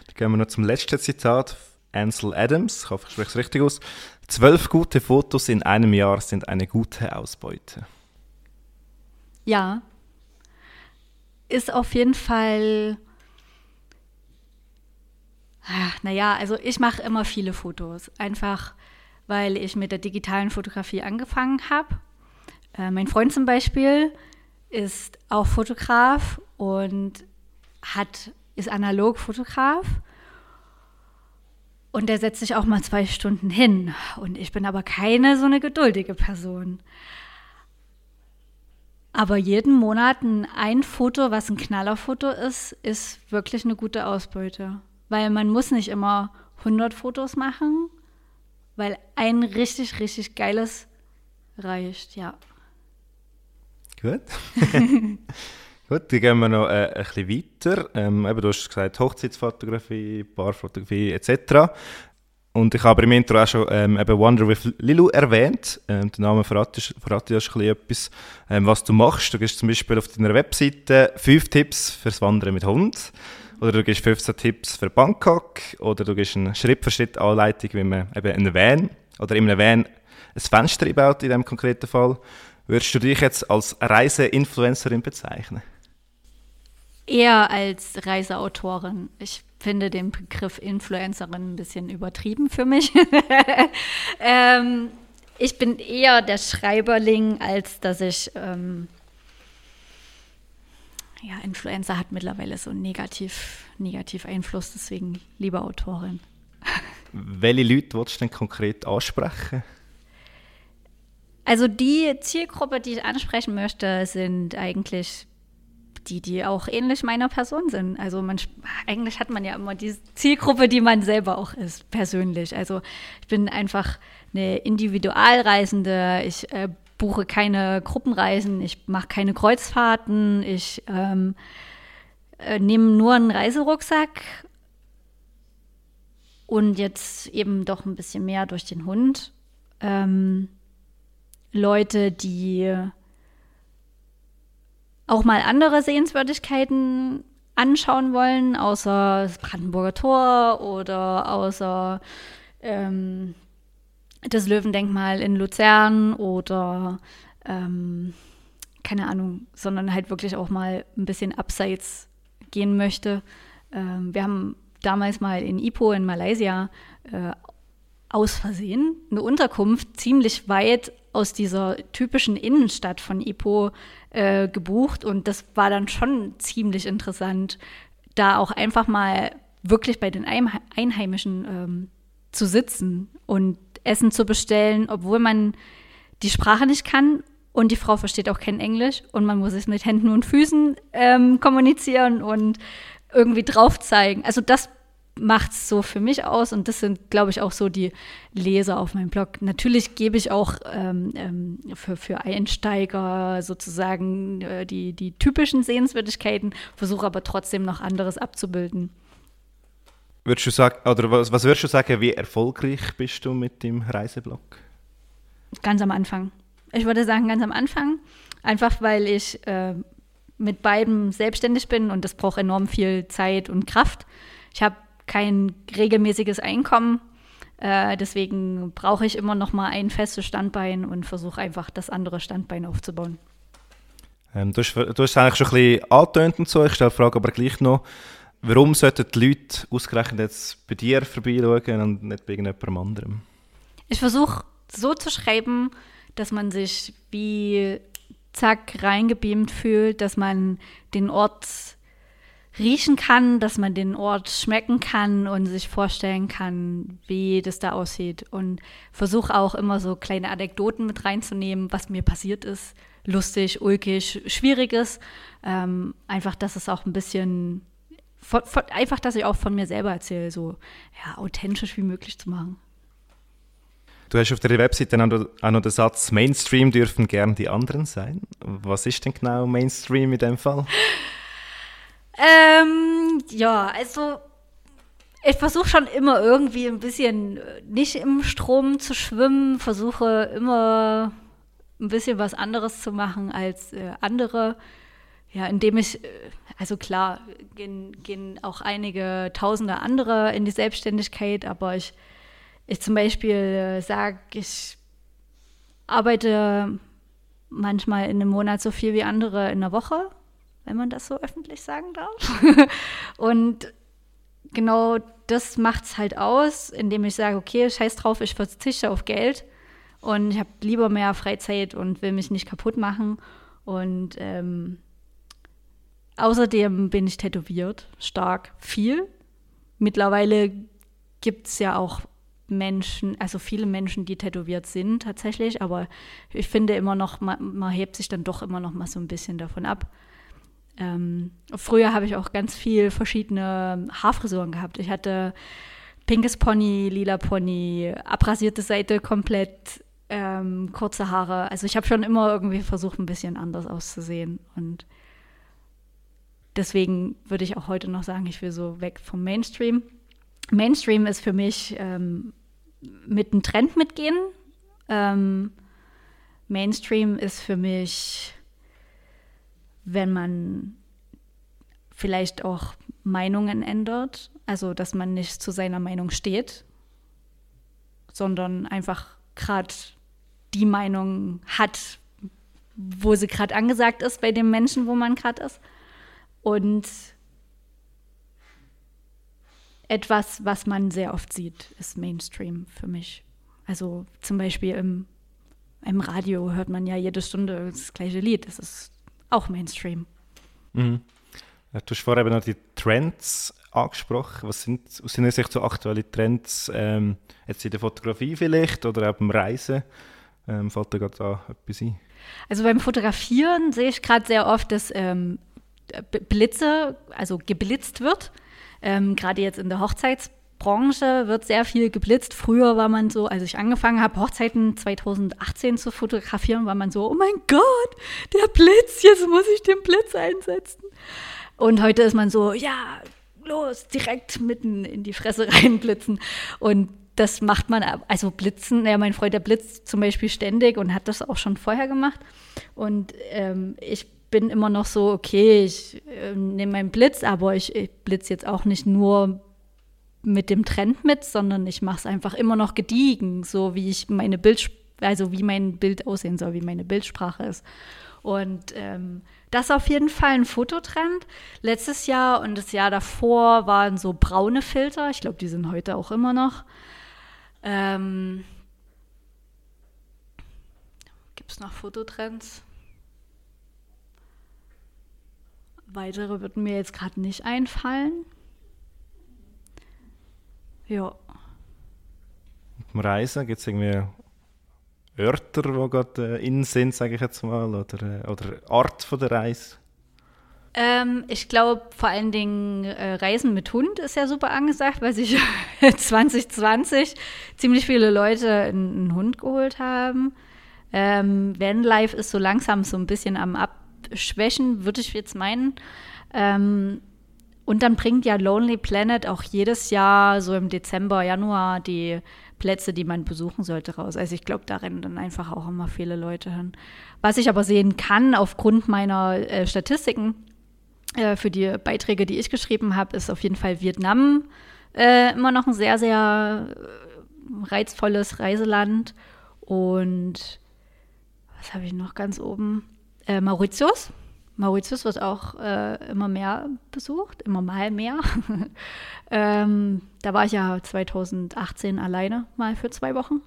Dann gehen wir noch zum letzten Zitat Ansel Adams, ich hoffe, ich spreche es richtig aus. Zwölf gute Fotos in einem Jahr sind eine gute Ausbeute. Ja. Ist auf jeden Fall. Naja, also ich mache immer viele Fotos. Einfach, weil ich mit der digitalen Fotografie angefangen habe. Äh, mein Freund zum Beispiel ist auch Fotograf und hat, ist analog Fotograf und der setzt sich auch mal zwei Stunden hin. Und ich bin aber keine so eine geduldige Person. Aber jeden Monat ein Foto, was ein Knallerfoto ist, ist wirklich eine gute Ausbeute. Weil man muss nicht immer 100 Fotos machen, weil ein richtig, richtig geiles reicht, ja. Gut. Gut, dann gehen wir noch äh, ein bisschen weiter. Ähm, eben, du hast gesagt, Hochzeitsfotografie, Paarfotografie etc. Und ich habe im Intro auch schon ähm, eben Wonder with Lilu erwähnt. Ähm, der Name verrate, verrate schon etwas, ähm, was du machst. Du gibst zum Beispiel auf deiner Webseite fünf Tipps fürs Wandern mit Hund. Oder du gibst 15 Tipps für Bangkok. Oder du gibst eine Schritt-für-Schritt-Anleitung, wie man eben einen Van oder in einem Van ein Fenster einbaut, in diesem konkreten Fall. Würdest du dich jetzt als Reiseinfluencerin bezeichnen? Eher als Reiseautorin. Ich finde den Begriff Influencerin ein bisschen übertrieben für mich. ähm, ich bin eher der Schreiberling, als dass ich. Ähm, ja, Influencer hat mittlerweile so einen negativ, negativ Einfluss, deswegen lieber Autorin. Welche Leute willst du denn konkret ansprechen? Also die Zielgruppe, die ich ansprechen möchte, sind eigentlich die, die auch ähnlich meiner Person sind. Also man, eigentlich hat man ja immer die Zielgruppe, die man selber auch ist, persönlich. Also ich bin einfach eine Individualreisende. Ich äh, buche keine Gruppenreisen, ich mache keine Kreuzfahrten, ich ähm, äh, nehme nur einen Reiserucksack und jetzt eben doch ein bisschen mehr durch den Hund. Ähm, Leute, die auch mal andere Sehenswürdigkeiten anschauen wollen, außer das Brandenburger Tor oder außer ähm, das Löwendenkmal in Luzern oder ähm, keine Ahnung, sondern halt wirklich auch mal ein bisschen abseits gehen möchte. Ähm, wir haben damals mal in Ipoh in Malaysia äh, aus Versehen eine Unterkunft ziemlich weit aus dieser typischen Innenstadt von Ipoh äh, gebucht und das war dann schon ziemlich interessant, da auch einfach mal wirklich bei den Einheimischen ähm, zu sitzen und Essen zu bestellen, obwohl man die Sprache nicht kann und die Frau versteht auch kein Englisch und man muss es mit Händen und Füßen ähm, kommunizieren und irgendwie drauf zeigen. Also das macht es so für mich aus und das sind, glaube ich, auch so die Leser auf meinem Blog. Natürlich gebe ich auch ähm, ähm, für, für Einsteiger sozusagen äh, die, die typischen Sehenswürdigkeiten, versuche aber trotzdem noch anderes abzubilden. Würdest du sagen, oder was, was würdest du sagen, wie erfolgreich bist du mit dem Reiseblog? Ganz am Anfang. Ich würde sagen, ganz am Anfang. Einfach weil ich äh, mit beiden selbstständig bin und das braucht enorm viel Zeit und Kraft. Ich habe kein regelmäßiges Einkommen. Äh, deswegen brauche ich immer noch mal ein festes Standbein und versuche einfach das andere Standbein aufzubauen. Ähm, du, hast, du hast eigentlich schon ein bisschen angetönt und so. Ich stelle die Frage aber gleich noch. Warum sollten die Leute ausgerechnet jetzt bei dir vorbeischauen und nicht bei irgendjemandem anderem? Ich versuche so zu schreiben, dass man sich wie zack reingebeamt fühlt, dass man den Ort riechen kann, dass man den Ort schmecken kann und sich vorstellen kann, wie das da aussieht. Und versuche auch immer so kleine Anekdoten mit reinzunehmen, was mir passiert ist. Lustig, ulkig, schwieriges. Ähm, einfach, dass es auch ein bisschen von, von, einfach, dass ich auch von mir selber erzähle, so ja, authentisch wie möglich zu machen. Du hast auf der Webseite auch noch den Satz, Mainstream dürfen gern die anderen sein. Was ist denn genau Mainstream in dem Fall? Ähm, ja, also ich versuche schon immer irgendwie ein bisschen äh, nicht im Strom zu schwimmen, versuche immer ein bisschen was anderes zu machen als äh, andere. Ja, indem ich, äh, also klar, gehen, gehen auch einige tausende andere in die Selbstständigkeit, aber ich, ich zum Beispiel äh, sage, ich arbeite manchmal in einem Monat so viel wie andere in der Woche, wenn man das so öffentlich sagen darf. Und genau das macht es halt aus, indem ich sage, okay, scheiß drauf, ich verzichte auf Geld und ich habe lieber mehr Freizeit und will mich nicht kaputt machen. Und ähm, Außerdem bin ich tätowiert, stark, viel. Mittlerweile gibt es ja auch Menschen, also viele Menschen, die tätowiert sind tatsächlich, aber ich finde immer noch, man, man hebt sich dann doch immer noch mal so ein bisschen davon ab. Ähm, früher habe ich auch ganz viel verschiedene Haarfrisuren gehabt. Ich hatte pinkes Pony, lila Pony, abrasierte Seite komplett, ähm, kurze Haare. Also ich habe schon immer irgendwie versucht, ein bisschen anders auszusehen und deswegen würde ich auch heute noch sagen, ich will so weg vom Mainstream. Mainstream ist für mich ähm, mit einem Trend mitgehen. Ähm, Mainstream ist für mich, wenn man vielleicht auch Meinungen ändert, also dass man nicht zu seiner Meinung steht, sondern einfach gerade die Meinung hat, wo sie gerade angesagt ist bei dem Menschen, wo man gerade ist. Und etwas, was man sehr oft sieht, ist Mainstream für mich. Also zum Beispiel im, im Radio hört man ja jede Stunde das gleiche Lied. Das ist auch Mainstream. Mhm. Du hast vorher eben noch die Trends angesprochen. Was sind aus deiner Sicht so aktuelle Trends, ähm, jetzt in der Fotografie vielleicht oder auch beim Reisen? Ähm, fällt dir gerade da etwas ein? Also beim Fotografieren sehe ich gerade sehr oft, dass ähm, Blitze, also geblitzt wird. Ähm, Gerade jetzt in der Hochzeitsbranche wird sehr viel geblitzt. Früher war man so, als ich angefangen habe, Hochzeiten 2018 zu fotografieren, war man so, oh mein Gott, der Blitz, jetzt muss ich den Blitz einsetzen. Und heute ist man so, ja, los, direkt mitten in die Fresse reinblitzen. Und das macht man, also blitzen, ja, mein Freund, der blitzt zum Beispiel ständig und hat das auch schon vorher gemacht. Und ähm, ich bin immer noch so, okay, ich äh, nehme meinen Blitz, aber ich, ich blitze jetzt auch nicht nur mit dem Trend mit, sondern ich mache es einfach immer noch gediegen, so wie ich meine Bild, also wie mein Bild aussehen soll, wie meine Bildsprache ist. Und ähm, das ist auf jeden Fall ein Fototrend. Letztes Jahr und das Jahr davor waren so braune Filter. Ich glaube, die sind heute auch immer noch. Ähm, Gibt es noch Fototrends? Weitere würden mir jetzt gerade nicht einfallen. Ja. Beim Reisen gibt es irgendwie Örter, die gerade äh, in sind, sage ich jetzt mal, oder, äh, oder Art von der Reise? Ähm, ich glaube, vor allen Dingen äh, Reisen mit Hund ist ja super angesagt, weil sich 2020 ziemlich viele Leute einen, einen Hund geholt haben. Ähm, Vanlife ist so langsam so ein bisschen am Abschwächen, würde ich jetzt meinen. Ähm, und dann bringt ja Lonely Planet auch jedes Jahr so im Dezember, Januar die Plätze, die man besuchen sollte, raus. Also ich glaube, da rennen dann einfach auch immer viele Leute hin. Was ich aber sehen kann aufgrund meiner äh, Statistiken, äh, für die Beiträge, die ich geschrieben habe, ist auf jeden Fall Vietnam äh, immer noch ein sehr, sehr äh, reizvolles Reiseland. Und was habe ich noch ganz oben? Äh, Mauritius. Mauritius wird auch äh, immer mehr besucht, immer mal mehr. ähm, da war ich ja 2018 alleine mal für zwei Wochen.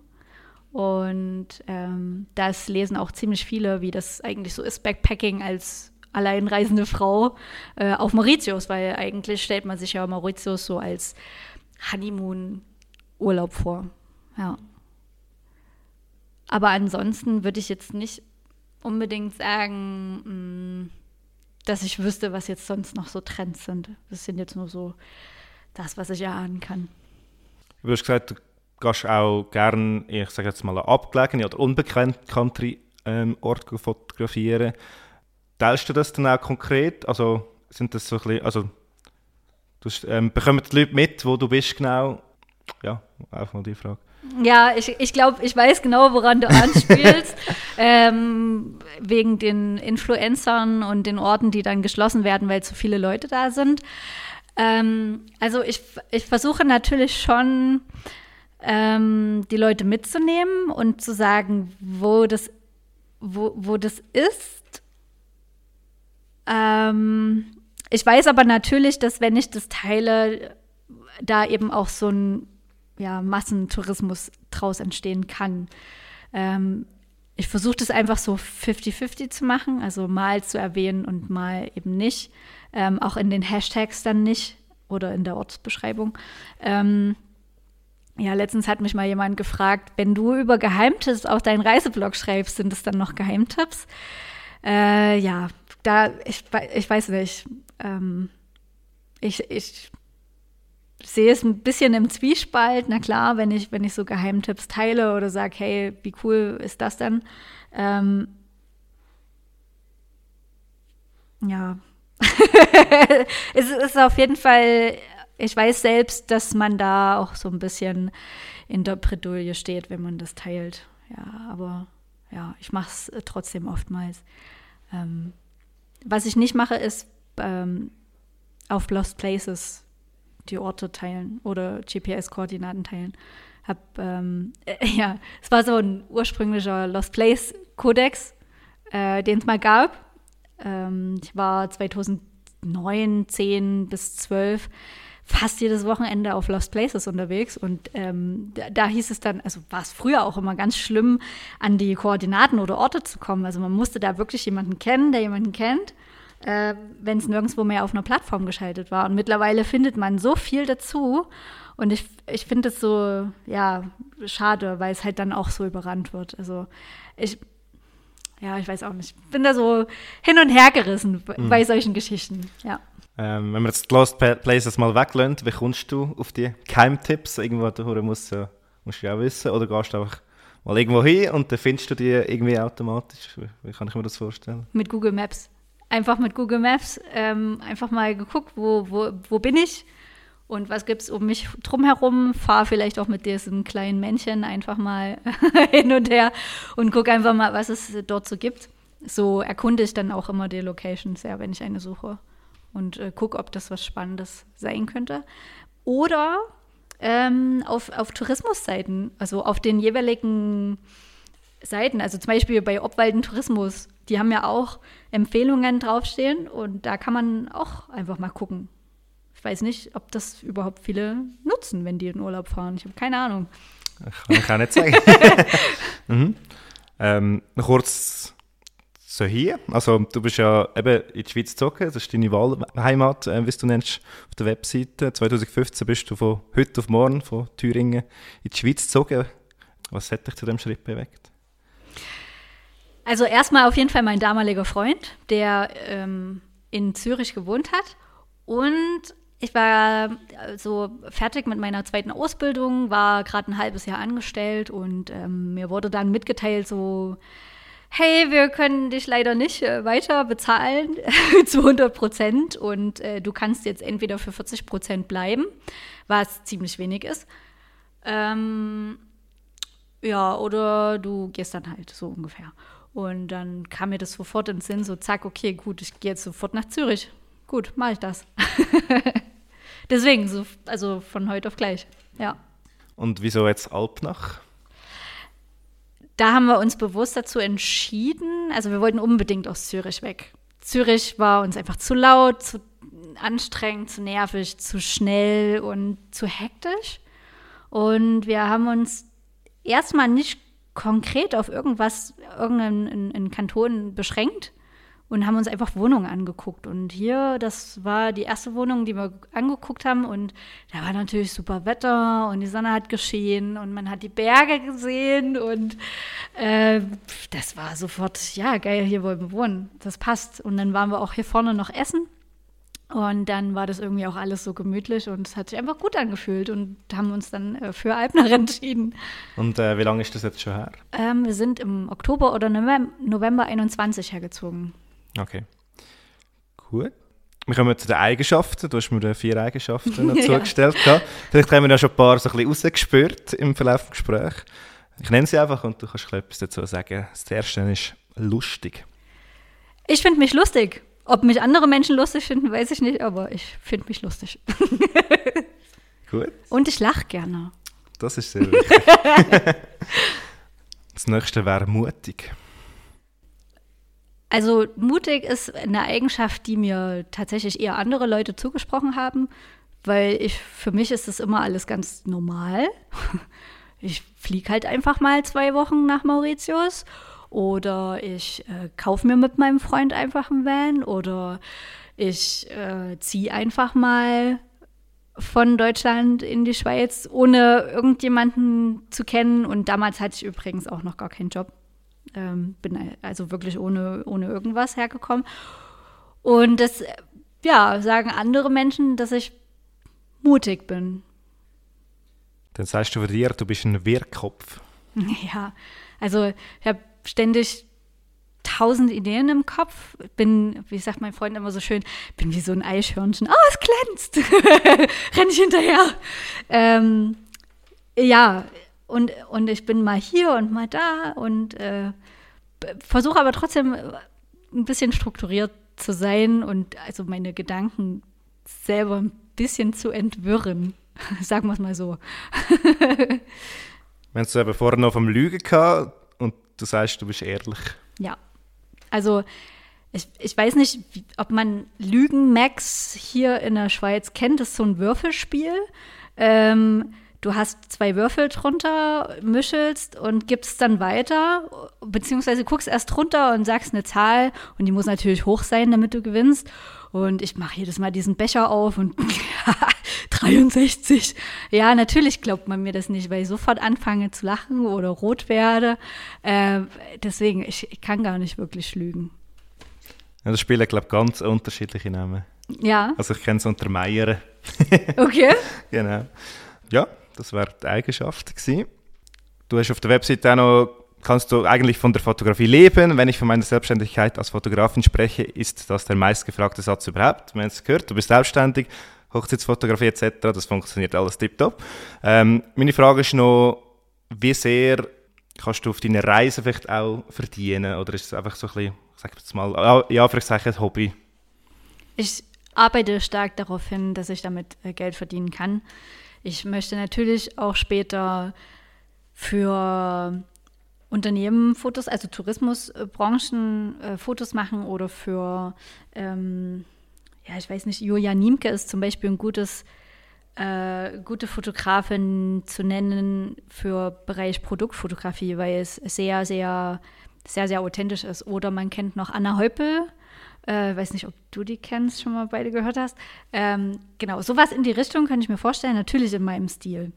Und ähm, das lesen auch ziemlich viele, wie das eigentlich so ist, Backpacking als alleinreisende Frau äh, auf Mauritius, weil eigentlich stellt man sich ja Mauritius so als Honeymoon-Urlaub vor. Ja. Aber ansonsten würde ich jetzt nicht unbedingt sagen, mh, mm, dass ich wüsste, was jetzt sonst noch so Trends sind. Das sind jetzt nur so das, was ich erahnen kann. Du hast gesagt, du gehst auch gerne, ich sage jetzt mal, abgelegene oder unbekannte ähm, Orte fotografieren. Teilst du das dann auch konkret? Also sind das so ein bisschen, also du, ähm, bekommen die Leute mit, wo du bist genau? Ja, einfach mal die Frage. Ja, ich, ich glaube, ich weiß genau, woran du anspielst. ähm, wegen den Influencern und den Orten, die dann geschlossen werden, weil zu viele Leute da sind. Ähm, also ich, ich versuche natürlich schon, ähm, die Leute mitzunehmen und zu sagen, wo das, wo, wo das ist ähm, ich weiß aber natürlich, dass wenn ich das teile, da eben auch so ein ja, Massentourismus draus entstehen kann. Ähm, ich versuche das einfach so 50-50 zu machen, also mal zu erwähnen und mal eben nicht. Ähm, auch in den Hashtags dann nicht oder in der Ortsbeschreibung. Ähm, ja, letztens hat mich mal jemand gefragt, wenn du über Geheimtipps auf deinen Reiseblog schreibst, sind es dann noch Geheimtipps? Äh, ja, da, ich, ich weiß nicht. Ähm, ich, ich sehe es ein bisschen im Zwiespalt. Na klar, wenn ich, wenn ich so Geheimtipps teile oder sage, hey, wie cool ist das denn? Ähm, ja. es ist auf jeden Fall, ich weiß selbst, dass man da auch so ein bisschen in der Bredouille steht, wenn man das teilt. Ja, aber ja, ich mache es trotzdem oftmals. Ähm, was ich nicht mache, ist ähm, auf Lost Places die Orte teilen oder GPS-Koordinaten teilen. Hab, ähm, äh, ja, es war so ein ursprünglicher Lost Place Kodex, äh, den es mal gab. Ähm, ich war 2009, 10 bis 12 fast jedes Wochenende auf Lost Places unterwegs und ähm, da, da, hieß es dann, also war es früher auch immer ganz schlimm, an die Koordinaten oder Orte zu kommen. Also man musste da wirklich jemanden kennen, der jemanden kennt, äh, wenn es nirgendwo mehr auf einer Plattform geschaltet war. Und mittlerweile findet man so viel dazu und ich, ich finde es so, ja, schade, weil es halt dann auch so überrannt wird. Also ich, ja, ich weiß auch nicht. Bin da so hin und her gerissen mhm. bei solchen Geschichten, ja. Ähm, wenn wir jetzt die Lost Places mal weglassen, wie kommst du auf die Keimtipps? Irgendwo da musst, äh, musst du ja auch wissen. Oder gehst du einfach mal irgendwo hin und dann findest du die irgendwie automatisch? Wie kann ich mir das vorstellen? Mit Google Maps. Einfach mit Google Maps ähm, einfach mal geguckt, wo, wo, wo bin ich und was gibt es um mich drumherum. Fahre vielleicht auch mit diesem kleinen Männchen einfach mal hin und her und gucke einfach mal, was es dort so gibt. So erkunde ich dann auch immer die Locations, ja, wenn ich eine suche und äh, gucke, ob das was Spannendes sein könnte. Oder ähm, auf, auf Tourismusseiten, also auf den jeweiligen Seiten, also zum Beispiel bei Obwalden Tourismus, die haben ja auch Empfehlungen draufstehen und da kann man auch einfach mal gucken. Ich weiß nicht, ob das überhaupt viele nutzen, wenn die in Urlaub fahren. Ich habe keine Ahnung. Kann ich auch nicht sagen. mhm. ähm, kurz so hier. Also du bist ja eben in die Schweiz gezogen, das ist deine Wahlheimat, äh, wie du nennst, auf der Webseite. 2015 bist du von heute auf morgen von Thüringen in die Schweiz gezogen. Was hat dich zu dem Schritt bewegt? Also erstmal auf jeden Fall mein damaliger Freund, der ähm, in Zürich gewohnt hat. Und ich war äh, so fertig mit meiner zweiten Ausbildung, war gerade ein halbes Jahr angestellt und ähm, mir wurde dann mitgeteilt, so hey, wir können dich leider nicht äh, weiter bezahlen zu 100 Prozent und äh, du kannst jetzt entweder für 40 Prozent bleiben, was ziemlich wenig ist. Ähm, ja, oder du gehst dann halt so ungefähr. Und dann kam mir das sofort ins Sinn, so zack, okay, gut, ich gehe jetzt sofort nach Zürich. Gut, mache ich das. Deswegen, so, also von heute auf gleich, ja. Und wieso jetzt Alpnach? da haben wir uns bewusst dazu entschieden, also wir wollten unbedingt aus Zürich weg. Zürich war uns einfach zu laut, zu anstrengend, zu nervig, zu schnell und zu hektisch. Und wir haben uns erstmal nicht konkret auf irgendwas, irgendeinen Kanton beschränkt, und haben uns einfach Wohnungen angeguckt. Und hier, das war die erste Wohnung, die wir angeguckt haben. Und da war natürlich super Wetter und die Sonne hat geschehen und man hat die Berge gesehen. Und äh, das war sofort, ja, geil, hier wollen wir wohnen. Das passt. Und dann waren wir auch hier vorne noch essen. Und dann war das irgendwie auch alles so gemütlich und es hat sich einfach gut angefühlt und haben uns dann äh, für Alpner entschieden. Und äh, wie lange ist das jetzt schon her? Ähm, wir sind im Oktober oder November, November 21 hergezogen. Okay. Gut. Wir kommen zu den Eigenschaften. Du hast mir vier Eigenschaften noch zugestellt. ja. Vielleicht haben wir da schon ein paar so ein bisschen rausgespürt im Verlauf des Gesprächs. Ich nenne sie einfach und du kannst etwas dazu sagen. Das erste ist lustig. Ich finde mich lustig. Ob mich andere Menschen lustig finden, weiß ich nicht, aber ich finde mich lustig. Gut. Und ich lache gerne. Das ist sehr wichtig. das nächste wäre mutig. Also mutig ist eine Eigenschaft, die mir tatsächlich eher andere Leute zugesprochen haben, weil ich für mich ist das immer alles ganz normal. Ich fliege halt einfach mal zwei Wochen nach Mauritius oder ich äh, kaufe mir mit meinem Freund einfach einen Van oder ich äh, ziehe einfach mal von Deutschland in die Schweiz, ohne irgendjemanden zu kennen. Und damals hatte ich übrigens auch noch gar keinen Job. Ähm, bin also wirklich ohne, ohne irgendwas hergekommen. Und das, ja, sagen andere Menschen, dass ich mutig bin. Dann sagst du für dir, du bist ein Wirrkopf. Ja, also ich habe ständig tausend Ideen im Kopf. Bin, wie sagt mein Freund immer so schön, bin wie so ein Eichhörnchen. Oh, es glänzt! Renn ich hinterher. Ähm, ja, und, und ich bin mal hier und mal da und äh, versuche aber trotzdem ein bisschen strukturiert zu sein und also meine Gedanken selber ein bisschen zu entwirren. Sagen wir es mal so. Wenn du eben vorher noch vom gehabt und du sagst, du bist ehrlich. Ja. Also ich, ich weiß nicht, ob man Lügen Max hier in der Schweiz kennt. Das ist so ein Würfelspiel. Ähm, du hast zwei Würfel drunter, mischelst und gibst dann weiter, beziehungsweise guckst erst drunter und sagst eine Zahl und die muss natürlich hoch sein, damit du gewinnst. Und ich mache jedes Mal diesen Becher auf und 63. Ja, natürlich glaubt man mir das nicht, weil ich sofort anfange zu lachen oder rot werde. Äh, deswegen, ich, ich, kann gar nicht wirklich lügen. Ja, das Spiel hat, glaube ich, ganz unterschiedliche Namen. Ja. Also ich kenne es unter Meier. okay. genau. Ja, das wäre die Eigenschaft gewesen. Du hast auf der Website auch noch kannst du eigentlich von der Fotografie leben. Wenn ich von meiner Selbstständigkeit als Fotografin spreche, ist das der meistgefragte Satz überhaupt. Wir haben es gehört, du bist selbstständig, Hochzeitsfotografie etc., das funktioniert alles tiptop. Ähm, meine Frage ist noch, wie sehr kannst du auf deine Reise vielleicht auch verdienen? Oder ist es einfach so ein bisschen, sag jetzt mal, ja, vielleicht ein Hobby? Ich arbeite stark darauf hin, dass ich damit äh, Geld verdienen kann. Ich möchte natürlich auch später für Unternehmen Fotos, also Tourismusbranchen äh, Fotos machen oder für, ähm, ja, ich weiß nicht, Julia Niemke ist zum Beispiel ein gutes, äh, gute Fotografin zu nennen für Bereich Produktfotografie, weil es sehr, sehr, sehr, sehr authentisch ist. Oder man kennt noch Anna Heupel, äh, weiß nicht, ob du die kennst, schon mal beide gehört hast. Ähm, genau, sowas in die Richtung kann ich mir vorstellen, natürlich in meinem Stil.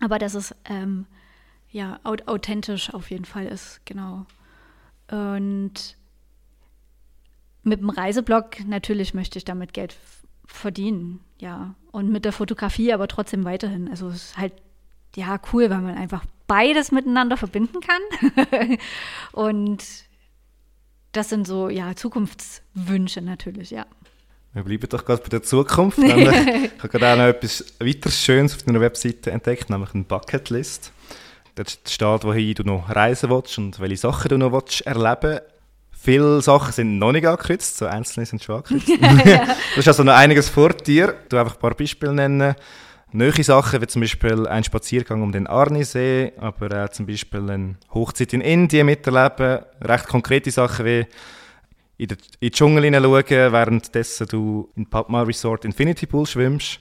Aber das ist ähm, ja, authentisch auf jeden Fall ist, genau. Und mit dem Reiseblog natürlich möchte ich damit Geld verdienen, ja. Und mit der Fotografie aber trotzdem weiterhin. Also es ist halt, ja, cool, weil man einfach beides miteinander verbinden kann. Und das sind so, ja, Zukunftswünsche natürlich, ja. Wir bleiben doch gerade bei der Zukunft. ich habe gerade auch noch etwas weiteres Schönes auf deiner Webseite entdeckt, nämlich eine Bucketlist. Dort steht, wohin du noch reisen willst und welche Sachen du noch willst erleben Viele Sachen sind noch nicht angekürzt, so einzelne sind schon angekürzt. Du hast also noch einiges vor dir. Du einfach ein paar Beispiele nennen. Neue Sachen, wie zum Beispiel ein Spaziergang um den Arnisee, aber auch zum Beispiel eine Hochzeit in Indien miterleben. Recht konkrete Sachen wie in den, in den Dschungel hineinschauen, währenddessen du in Padma Resort Infinity Pool schwimmst.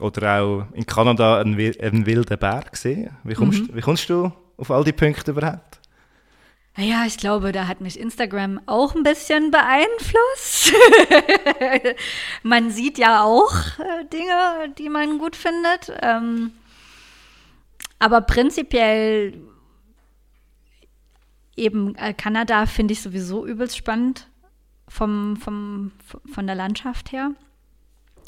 Oder auch in Kanada einen, einen wilden Bär gesehen. Wie kommst, mhm. wie kommst du auf all die Punkte überhaupt? Ja, ich glaube, da hat mich Instagram auch ein bisschen beeinflusst. man sieht ja auch äh, Dinge, die man gut findet. Ähm, aber prinzipiell eben äh, Kanada finde ich sowieso übelst spannend vom, vom, von der Landschaft her.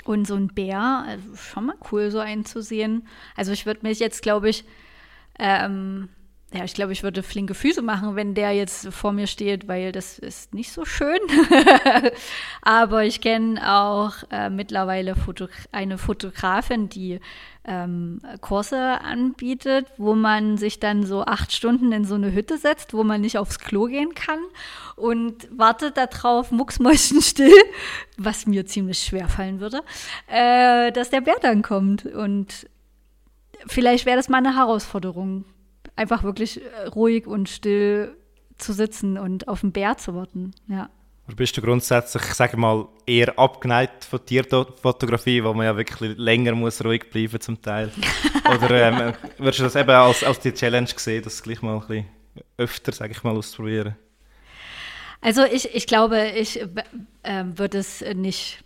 Und so ein Bär, also schon mal cool, so einen zu sehen. Also ich würde mich jetzt, glaube ich, ähm, ja, ich glaube, ich würde flinke Füße machen, wenn der jetzt vor mir steht, weil das ist nicht so schön. Aber ich kenne auch äh, mittlerweile Foto eine Fotografin, die ähm, Kurse anbietet, wo man sich dann so acht Stunden in so eine Hütte setzt, wo man nicht aufs Klo gehen kann und wartet darauf, mucksmäuschenstill, was mir ziemlich schwer fallen würde, äh, dass der Bär dann kommt. Und vielleicht wäre das mal eine Herausforderung, einfach wirklich äh, ruhig und still zu sitzen und auf den Bär zu warten. Ja. Oder bist du grundsätzlich, ich sage mal, eher abgeneigt von Tierfotografie, wo man ja wirklich länger muss ruhig bleiben zum Teil? Oder ähm, würdest du das eben als, als die Challenge sehen, das gleich mal ein bisschen öfter, sage ich mal, auszuprobieren? Also ich, ich glaube, ich äh, würde es nicht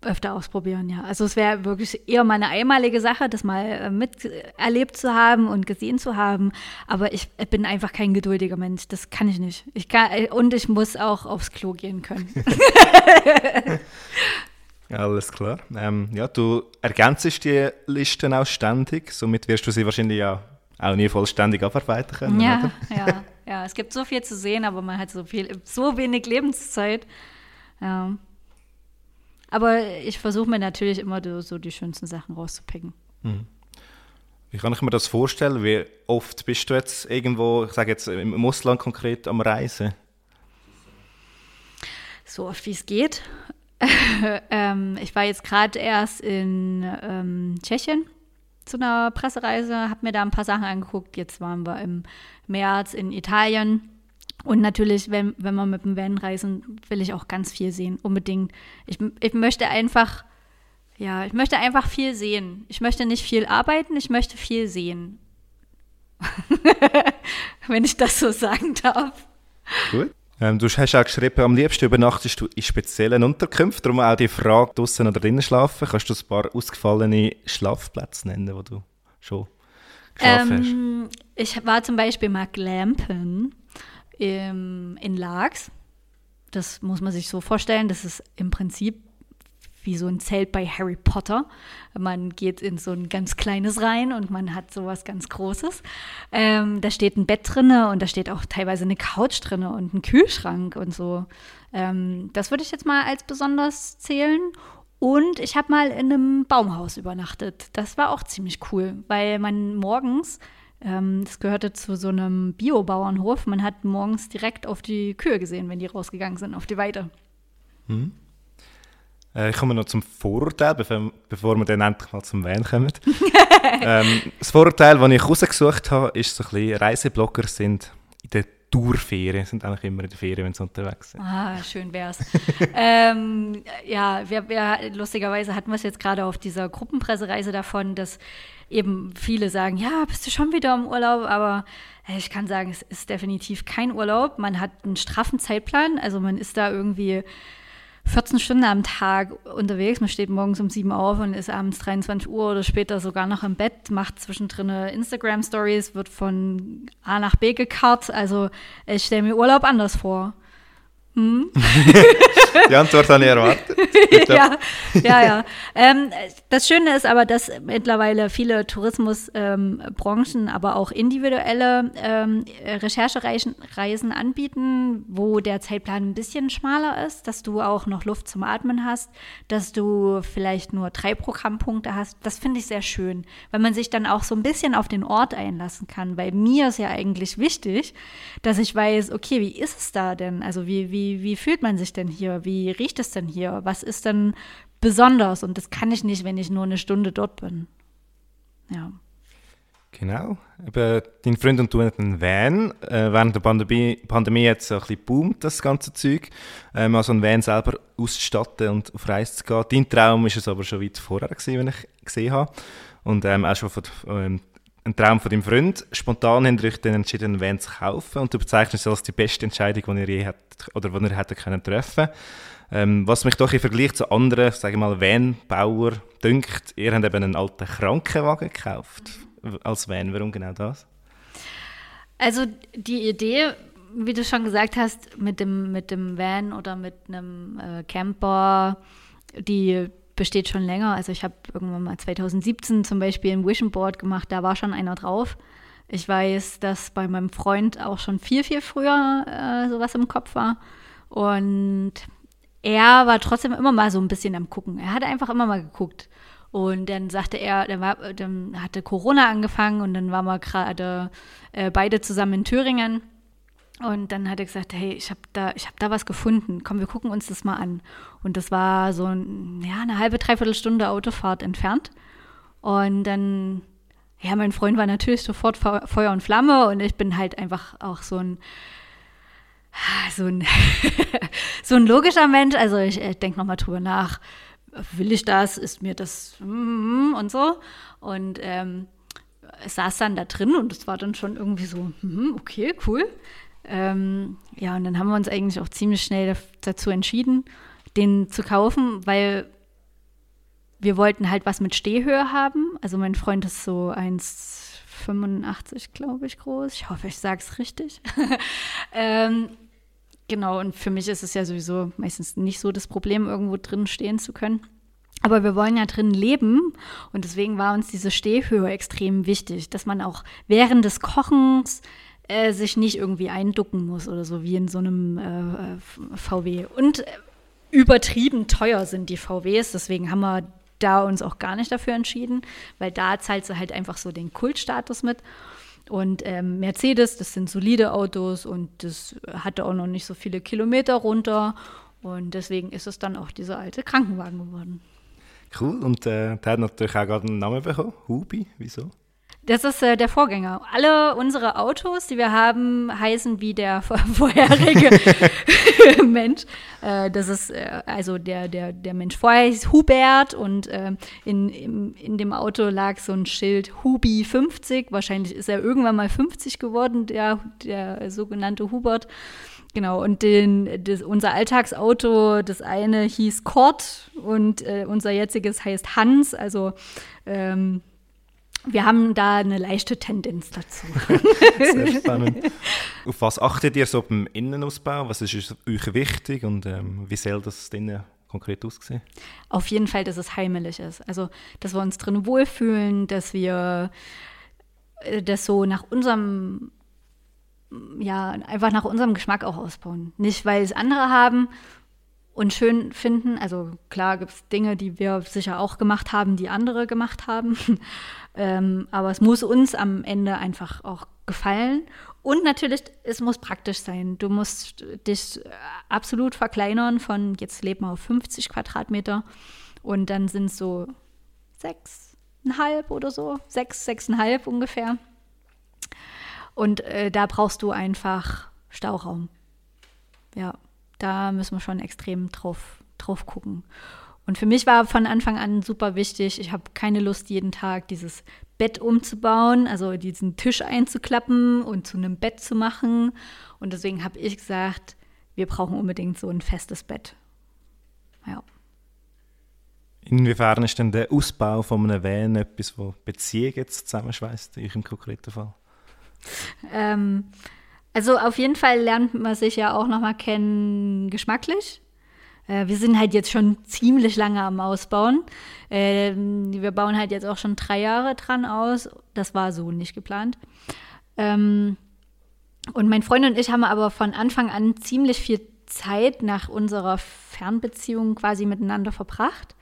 öfter ausprobieren, ja. Also es wäre wirklich eher mal eine einmalige Sache, das mal äh, miterlebt zu haben und gesehen zu haben. Aber ich bin einfach kein geduldiger Mensch. Das kann ich nicht. Ich kann, äh, und ich muss auch aufs Klo gehen können. Alles klar. Ähm, ja, du ergänzest die Listen auch ständig. Somit wirst du sie wahrscheinlich ja auch nie vollständig abarbeiten können. Ja, ja, ja. Es gibt so viel zu sehen, aber man hat so viel, so wenig Lebenszeit. Ja. Aber ich versuche mir natürlich immer so die schönsten Sachen rauszupicken. Mhm. Wie kann ich mir das vorstellen? Wie oft bist du jetzt irgendwo, ich sage jetzt im Ausland konkret, am Reisen? So oft wie es geht. ähm, ich war jetzt gerade erst in ähm, Tschechien zu einer Pressereise, habe mir da ein paar Sachen angeguckt. Jetzt waren wir im März in Italien. Und natürlich, wenn, wenn wir mit dem Van reisen, will ich auch ganz viel sehen, unbedingt. Ich, ich möchte einfach, Ja, ich möchte einfach viel sehen. Ich möchte nicht viel arbeiten, ich möchte viel sehen. Wenn ich das so sagen darf. Gut. Ähm, du hast auch geschrieben, am liebsten übernachtest du in speziellen Unterkünften. Darum auch die Frage, draußen oder drinnen schlafen. Kannst du ein paar ausgefallene Schlafplätze nennen, wo du schon geschlafen ähm, hast? Ich war zum Beispiel mal glampen im, in Laax. Das muss man sich so vorstellen. Das ist im Prinzip wie so ein Zelt bei Harry Potter. Man geht in so ein ganz kleines rein und man hat sowas ganz Großes. Ähm, da steht ein Bett drinne und da steht auch teilweise eine Couch drinne und ein Kühlschrank und so. Ähm, das würde ich jetzt mal als besonders zählen. Und ich habe mal in einem Baumhaus übernachtet. Das war auch ziemlich cool, weil man morgens ähm, das gehörte zu so einem Biobauernhof. Man hat morgens direkt auf die Kühe gesehen, wenn die rausgegangen sind, auf die Weide. Mhm. Äh, ich komme noch zum Vorurteil, bevor, bevor wir dann endlich mal zum Van kommen. ähm, das Vorurteil, das ich rausgesucht habe, ist so ein bisschen, Reiseblogger sind in der Tourferien, sind eigentlich immer in der Ferien, wenn sie unterwegs sind. Ah, schön wär's. ähm, ja, wir, wir, lustigerweise hatten wir es jetzt gerade auf dieser Gruppenpressereise davon, dass eben viele sagen, ja, bist du schon wieder im Urlaub, aber ich kann sagen, es ist definitiv kein Urlaub. Man hat einen straffen Zeitplan, also man ist da irgendwie 14 Stunden am Tag unterwegs. Man steht morgens um 7 auf und ist abends 23 Uhr oder später sogar noch im Bett, macht zwischendrin Instagram-Stories, wird von A nach B gekarrt. Also ich stelle mir Urlaub anders vor. Hm? Die Antwort habe ich erwartet. ja, ja, ja. Ähm, das Schöne ist aber, dass mittlerweile viele Tourismusbranchen, ähm, aber auch individuelle ähm, Recherchereisen anbieten, wo der Zeitplan ein bisschen schmaler ist, dass du auch noch Luft zum Atmen hast, dass du vielleicht nur drei Programmpunkte hast. Das finde ich sehr schön, weil man sich dann auch so ein bisschen auf den Ort einlassen kann. Weil mir ist ja eigentlich wichtig, dass ich weiß, okay, wie ist es da denn? Also wie, wie, wie fühlt man sich denn hier? Wie riecht es denn hier? Was ist denn besonders? Und das kann ich nicht, wenn ich nur eine Stunde dort bin. Ja. Genau. Eben, dein Freund und du haben einen Van. Äh, während der Pandemie, Pandemie hat es ein bisschen boomt, das ganze Zeug. Ähm, also einen Van selber auszustatten und auf Reise zu gehen. Dein Traum war es aber schon weit vorher, gewesen, wenn ich gesehen habe. Und ähm, auch schon von, ähm, ein Traum von deinem Freund. Spontan habt ihr euch dann entschieden, einen Van zu kaufen und du bezeichnest es als die beste Entscheidung, die ihr je habt, oder die ihr hättet können treffen ähm, Was mich doch im Vergleich zu anderen, sage ich mal, Van-Bauer dünkt, ihr habt eben einen alten Krankenwagen gekauft als Van. Warum genau das? Also die Idee, wie du schon gesagt hast, mit dem, mit dem Van oder mit einem äh, Camper, die besteht schon länger. Also ich habe irgendwann mal 2017 zum Beispiel ein Vision Board gemacht, da war schon einer drauf. Ich weiß, dass bei meinem Freund auch schon viel, viel früher äh, sowas im Kopf war. Und er war trotzdem immer mal so ein bisschen am Gucken. Er hat einfach immer mal geguckt. Und dann sagte er, dann, war, dann hatte Corona angefangen und dann waren wir gerade äh, beide zusammen in Thüringen. Und dann hat er gesagt, hey, ich habe da, hab da was gefunden. Komm, wir gucken uns das mal an. Und das war so ein, ja, eine halbe, dreiviertel Stunde Autofahrt entfernt. Und dann, ja, mein Freund war natürlich sofort Feuer und Flamme und ich bin halt einfach auch so ein, so ein, so ein logischer Mensch. Also ich, ich denke nochmal drüber nach. Will ich das? Ist mir das mm, und so? Und ähm, saß dann da drin und es war dann schon irgendwie so, mm, okay, cool. Ähm, ja, und dann haben wir uns eigentlich auch ziemlich schnell dazu entschieden, den zu kaufen, weil wir wollten halt was mit Stehhöhe haben. Also mein Freund ist so 1,85, glaube ich, groß. Ich hoffe, ich sage es richtig. ähm, genau, und für mich ist es ja sowieso meistens nicht so das Problem, irgendwo drin stehen zu können. Aber wir wollen ja drin leben und deswegen war uns diese Stehhöhe extrem wichtig, dass man auch während des Kochens äh, sich nicht irgendwie einducken muss oder so wie in so einem äh, VW. Und übertrieben teuer sind die VWs, deswegen haben wir da uns auch gar nicht dafür entschieden, weil da zahlt du halt einfach so den Kultstatus mit. Und ähm, Mercedes, das sind solide Autos und das hatte auch noch nicht so viele Kilometer runter. Und deswegen ist es dann auch dieser alte Krankenwagen geworden. Cool. Und äh, der hat natürlich auch gerade einen Namen bekommen. Hubi, wieso? Das ist äh, der Vorgänger. Alle unsere Autos, die wir haben, heißen wie der vorherige Mensch. Äh, das ist äh, also der, der, der Mensch vorher hieß Hubert und äh, in, in, in dem Auto lag so ein Schild Hubi 50. Wahrscheinlich ist er irgendwann mal 50 geworden, der, der sogenannte Hubert. Genau, und den, das, unser Alltagsauto, das eine hieß Kort und äh, unser jetziges heißt Hans. Also ähm, wir haben da eine leichte Tendenz dazu. Sehr spannend. Auf was achtet ihr so beim Innenausbau? Was ist euch wichtig und ähm, wie soll das drinnen konkret aussehen? Auf jeden Fall, dass es heimelig ist. Also, dass wir uns drin wohlfühlen, dass wir äh, das so nach unserem ja, einfach nach unserem Geschmack auch ausbauen. Nicht, weil es andere haben und schön finden. Also klar gibt es Dinge, die wir sicher auch gemacht haben, die andere gemacht haben. ähm, aber es muss uns am Ende einfach auch gefallen. Und natürlich, es muss praktisch sein. Du musst dich absolut verkleinern von, jetzt leben wir auf 50 Quadratmeter und dann sind es so sechseinhalb oder so, sechs, sechseinhalb ungefähr. Und äh, da brauchst du einfach Stauraum. Ja, da müssen wir schon extrem drauf, drauf gucken. Und für mich war von Anfang an super wichtig, ich habe keine Lust, jeden Tag dieses Bett umzubauen, also diesen Tisch einzuklappen und zu einem Bett zu machen. Und deswegen habe ich gesagt, wir brauchen unbedingt so ein festes Bett. Ja. Inwiefern ist denn der Ausbau von einem Van etwas, das Beziehungen jetzt zusammenschweißt, in eurem konkreten Fall? Ähm, also auf jeden Fall lernt man sich ja auch nochmal kennen geschmacklich. Äh, wir sind halt jetzt schon ziemlich lange am Ausbauen. Äh, wir bauen halt jetzt auch schon drei Jahre dran aus. Das war so nicht geplant. Ähm, und mein Freund und ich haben aber von Anfang an ziemlich viel Zeit nach unserer Fernbeziehung quasi miteinander verbracht.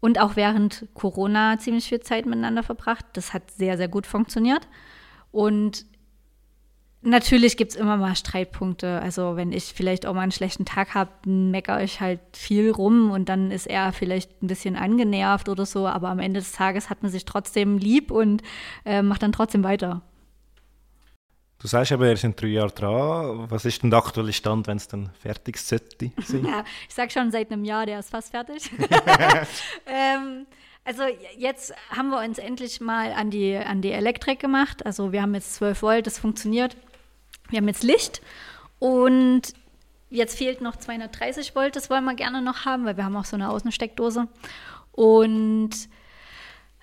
Und auch während Corona ziemlich viel Zeit miteinander verbracht. Das hat sehr, sehr gut funktioniert. Und natürlich gibt es immer mal Streitpunkte. Also wenn ich vielleicht auch mal einen schlechten Tag habe, meckere ich halt viel rum und dann ist er vielleicht ein bisschen angenervt oder so. Aber am Ende des Tages hat man sich trotzdem lieb und äh, macht dann trotzdem weiter. Du sagst aber, wir sind drei Jahre dran. Was ist denn der aktuelle Stand, wenn es dann fertig sollte sein? Ja, ich sage schon seit einem Jahr, der ist fast fertig. ähm, also jetzt haben wir uns endlich mal an die, an die Elektrik gemacht. Also wir haben jetzt 12 Volt, das funktioniert. Wir haben jetzt Licht und jetzt fehlt noch 230 Volt, das wollen wir gerne noch haben, weil wir haben auch so eine Außensteckdose. Und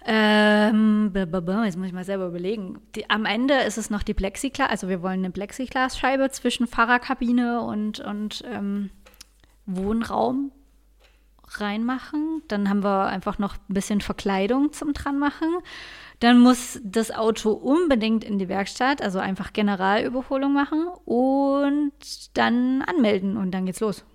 ähm, jetzt muss ich mal selber überlegen. Die, am Ende ist es noch die Plexiglas, also wir wollen eine Plexiglasscheibe zwischen Fahrerkabine und, und ähm, Wohnraum reinmachen. Dann haben wir einfach noch ein bisschen Verkleidung zum dran machen. Dann muss das Auto unbedingt in die Werkstatt, also einfach Generalüberholung machen und dann anmelden und dann geht's los.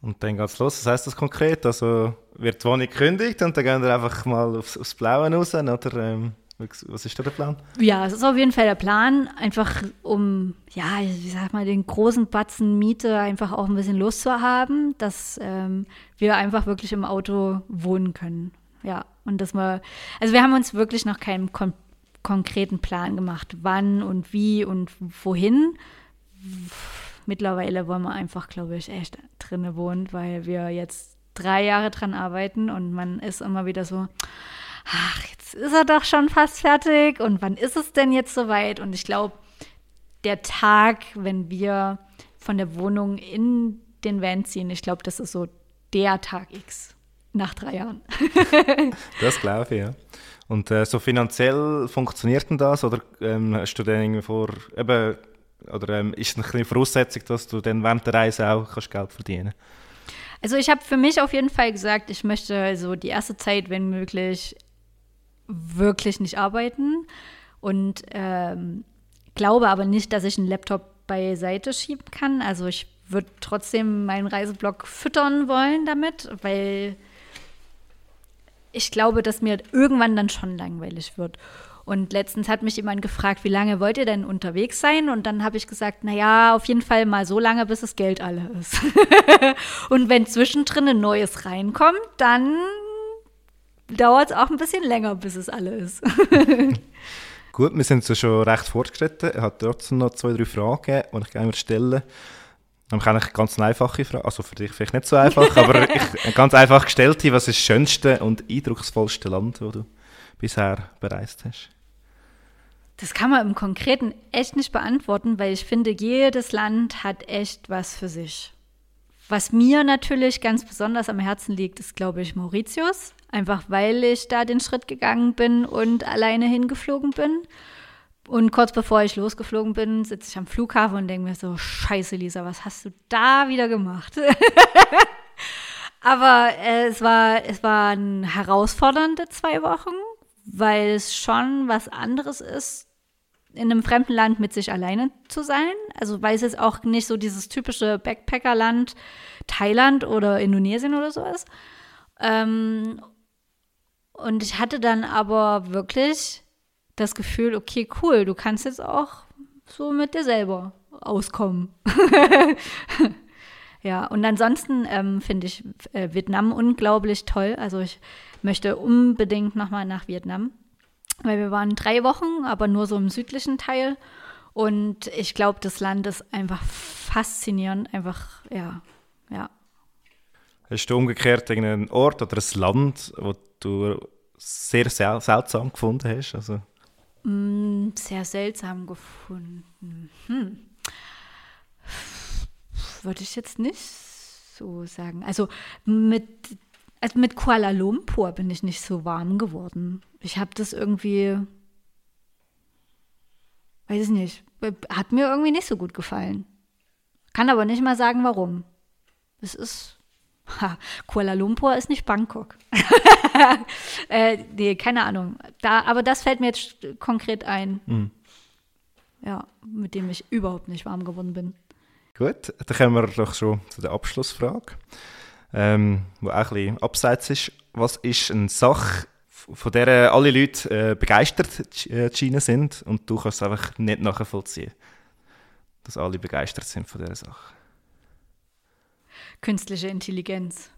Und dann geht's los. Was heißt das konkret? Also wird die Wohnung gekündigt und dann gehen wir einfach mal aufs, aufs Blaue raus, oder? Ähm was ist da der Plan? Ja, es ist auf jeden Fall der Plan, einfach um, ja, wie sag mal, den großen Batzen Miete einfach auch ein bisschen Lust zu haben, dass ähm, wir einfach wirklich im Auto wohnen können. Ja, und dass wir, also wir haben uns wirklich noch keinen kon konkreten Plan gemacht, wann und wie und wohin. Mittlerweile wollen wir einfach, glaube ich, echt drinnen wohnen, weil wir jetzt drei Jahre dran arbeiten und man ist immer wieder so, ach, jetzt ist er doch schon fast fertig und wann ist es denn jetzt soweit? Und ich glaube, der Tag, wenn wir von der Wohnung in den Van ziehen, ich glaube, das ist so der Tag X nach drei Jahren. das glaube ich, ja. Und äh, so finanziell funktioniert denn das? Oder ähm, hast du dann irgendwie vor, eben, oder ähm, ist es eine Voraussetzung, dass du dann während der Reise auch kannst Geld verdienen Also ich habe für mich auf jeden Fall gesagt, ich möchte so die erste Zeit, wenn möglich, wirklich nicht arbeiten und ähm, glaube aber nicht, dass ich einen Laptop beiseite schieben kann. Also ich würde trotzdem meinen Reiseblog füttern wollen damit, weil ich glaube, dass mir irgendwann dann schon langweilig wird. Und letztens hat mich jemand gefragt, wie lange wollt ihr denn unterwegs sein? Und dann habe ich gesagt, naja, auf jeden Fall mal so lange, bis das Geld alle ist. und wenn zwischendrin ein neues reinkommt, dann dauert es auch ein bisschen länger, bis es alle ist. Gut, wir sind so schon recht fortgeschritten. Ich habe trotzdem noch zwei, drei Fragen, die ich gerne stellen Dann kann ich ganz einfache Frage, also für dich vielleicht nicht so einfach, aber ich, ganz einfach gestellt, was ist das schönste und eindrucksvollste Land, das du bisher bereist hast? Das kann man im Konkreten echt nicht beantworten, weil ich finde, jedes Land hat echt was für sich. Was mir natürlich ganz besonders am Herzen liegt, ist, glaube ich, Mauritius. Einfach weil ich da den Schritt gegangen bin und alleine hingeflogen bin. Und kurz bevor ich losgeflogen bin, sitze ich am Flughafen und denke mir so, scheiße Lisa, was hast du da wieder gemacht? Aber äh, es, war, es waren herausfordernde zwei Wochen, weil es schon was anderes ist, in einem fremden Land mit sich alleine zu sein. Also weil es jetzt auch nicht so dieses typische Backpackerland Thailand oder Indonesien oder so ist. Ähm, und ich hatte dann aber wirklich das Gefühl, okay, cool, du kannst jetzt auch so mit dir selber auskommen. ja, und ansonsten ähm, finde ich äh, Vietnam unglaublich toll. Also ich möchte unbedingt nochmal nach Vietnam weil wir waren drei Wochen, aber nur so im südlichen Teil. Und ich glaube, das Land ist einfach faszinierend, einfach, ja, ja. Hast du umgekehrt irgendeinen Ort oder ein Land, wo du sehr sel seltsam gefunden hast? Also? Mm, sehr seltsam gefunden. Hm. Würde ich jetzt nicht so sagen. Also mit also mit Kuala Lumpur bin ich nicht so warm geworden. Ich habe das irgendwie, weiß ich nicht, hat mir irgendwie nicht so gut gefallen. Kann aber nicht mal sagen, warum. Es ist, ha, Kuala Lumpur ist nicht Bangkok. äh, nee, keine Ahnung. Da, aber das fällt mir jetzt konkret ein. Mhm. Ja, mit dem ich überhaupt nicht warm geworden bin. Gut, dann kommen wir doch schon zu der Abschlussfrage ähm, wo auch ein bisschen abseits ist. Was ist eine Sache, von der alle Leute äh, begeistert äh, sind und du kannst es einfach nicht nachvollziehen, dass alle begeistert sind von dieser Sache? Künstliche Intelligenz.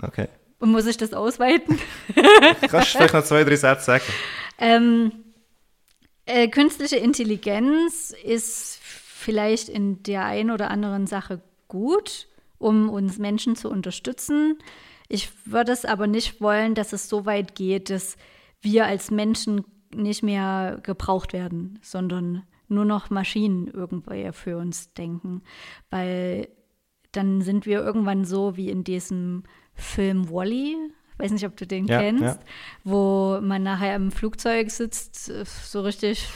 Okay. Und muss ich das ausweiten? Kannst du vielleicht noch zwei, drei Sätze sagen? Ähm, äh, künstliche Intelligenz ist vielleicht in der einen oder anderen Sache gut um uns Menschen zu unterstützen. Ich würde es aber nicht wollen, dass es so weit geht, dass wir als Menschen nicht mehr gebraucht werden, sondern nur noch Maschinen irgendwie für uns denken. Weil dann sind wir irgendwann so wie in diesem Film Wally, weiß nicht, ob du den ja, kennst, ja. wo man nachher im Flugzeug sitzt, so richtig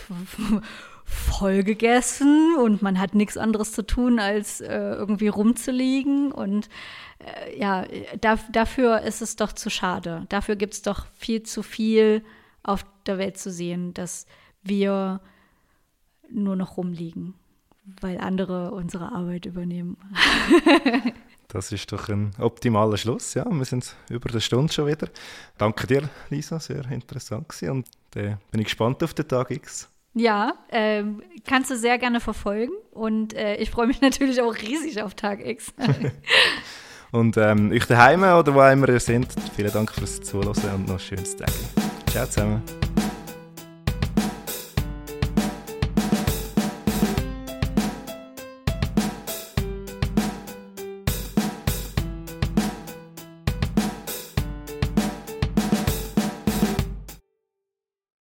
voll gegessen und man hat nichts anderes zu tun, als äh, irgendwie rumzuliegen. Und äh, ja, da, dafür ist es doch zu schade. Dafür gibt es doch viel zu viel auf der Welt zu sehen, dass wir nur noch rumliegen, weil andere unsere Arbeit übernehmen. Das ist doch ein optimaler Schluss. Ja, wir sind über eine Stunde schon wieder. Danke dir, Lisa, sehr interessant gewesen. und äh, bin ich gespannt auf den Tag X. Ja, äh, kannst du sehr gerne verfolgen und äh, ich freue mich natürlich auch riesig auf Tag X. und ähm, euch daheim oder wo immer ihr seid, vielen Dank fürs Zuhören und noch ein schönes Tag. Ciao zusammen.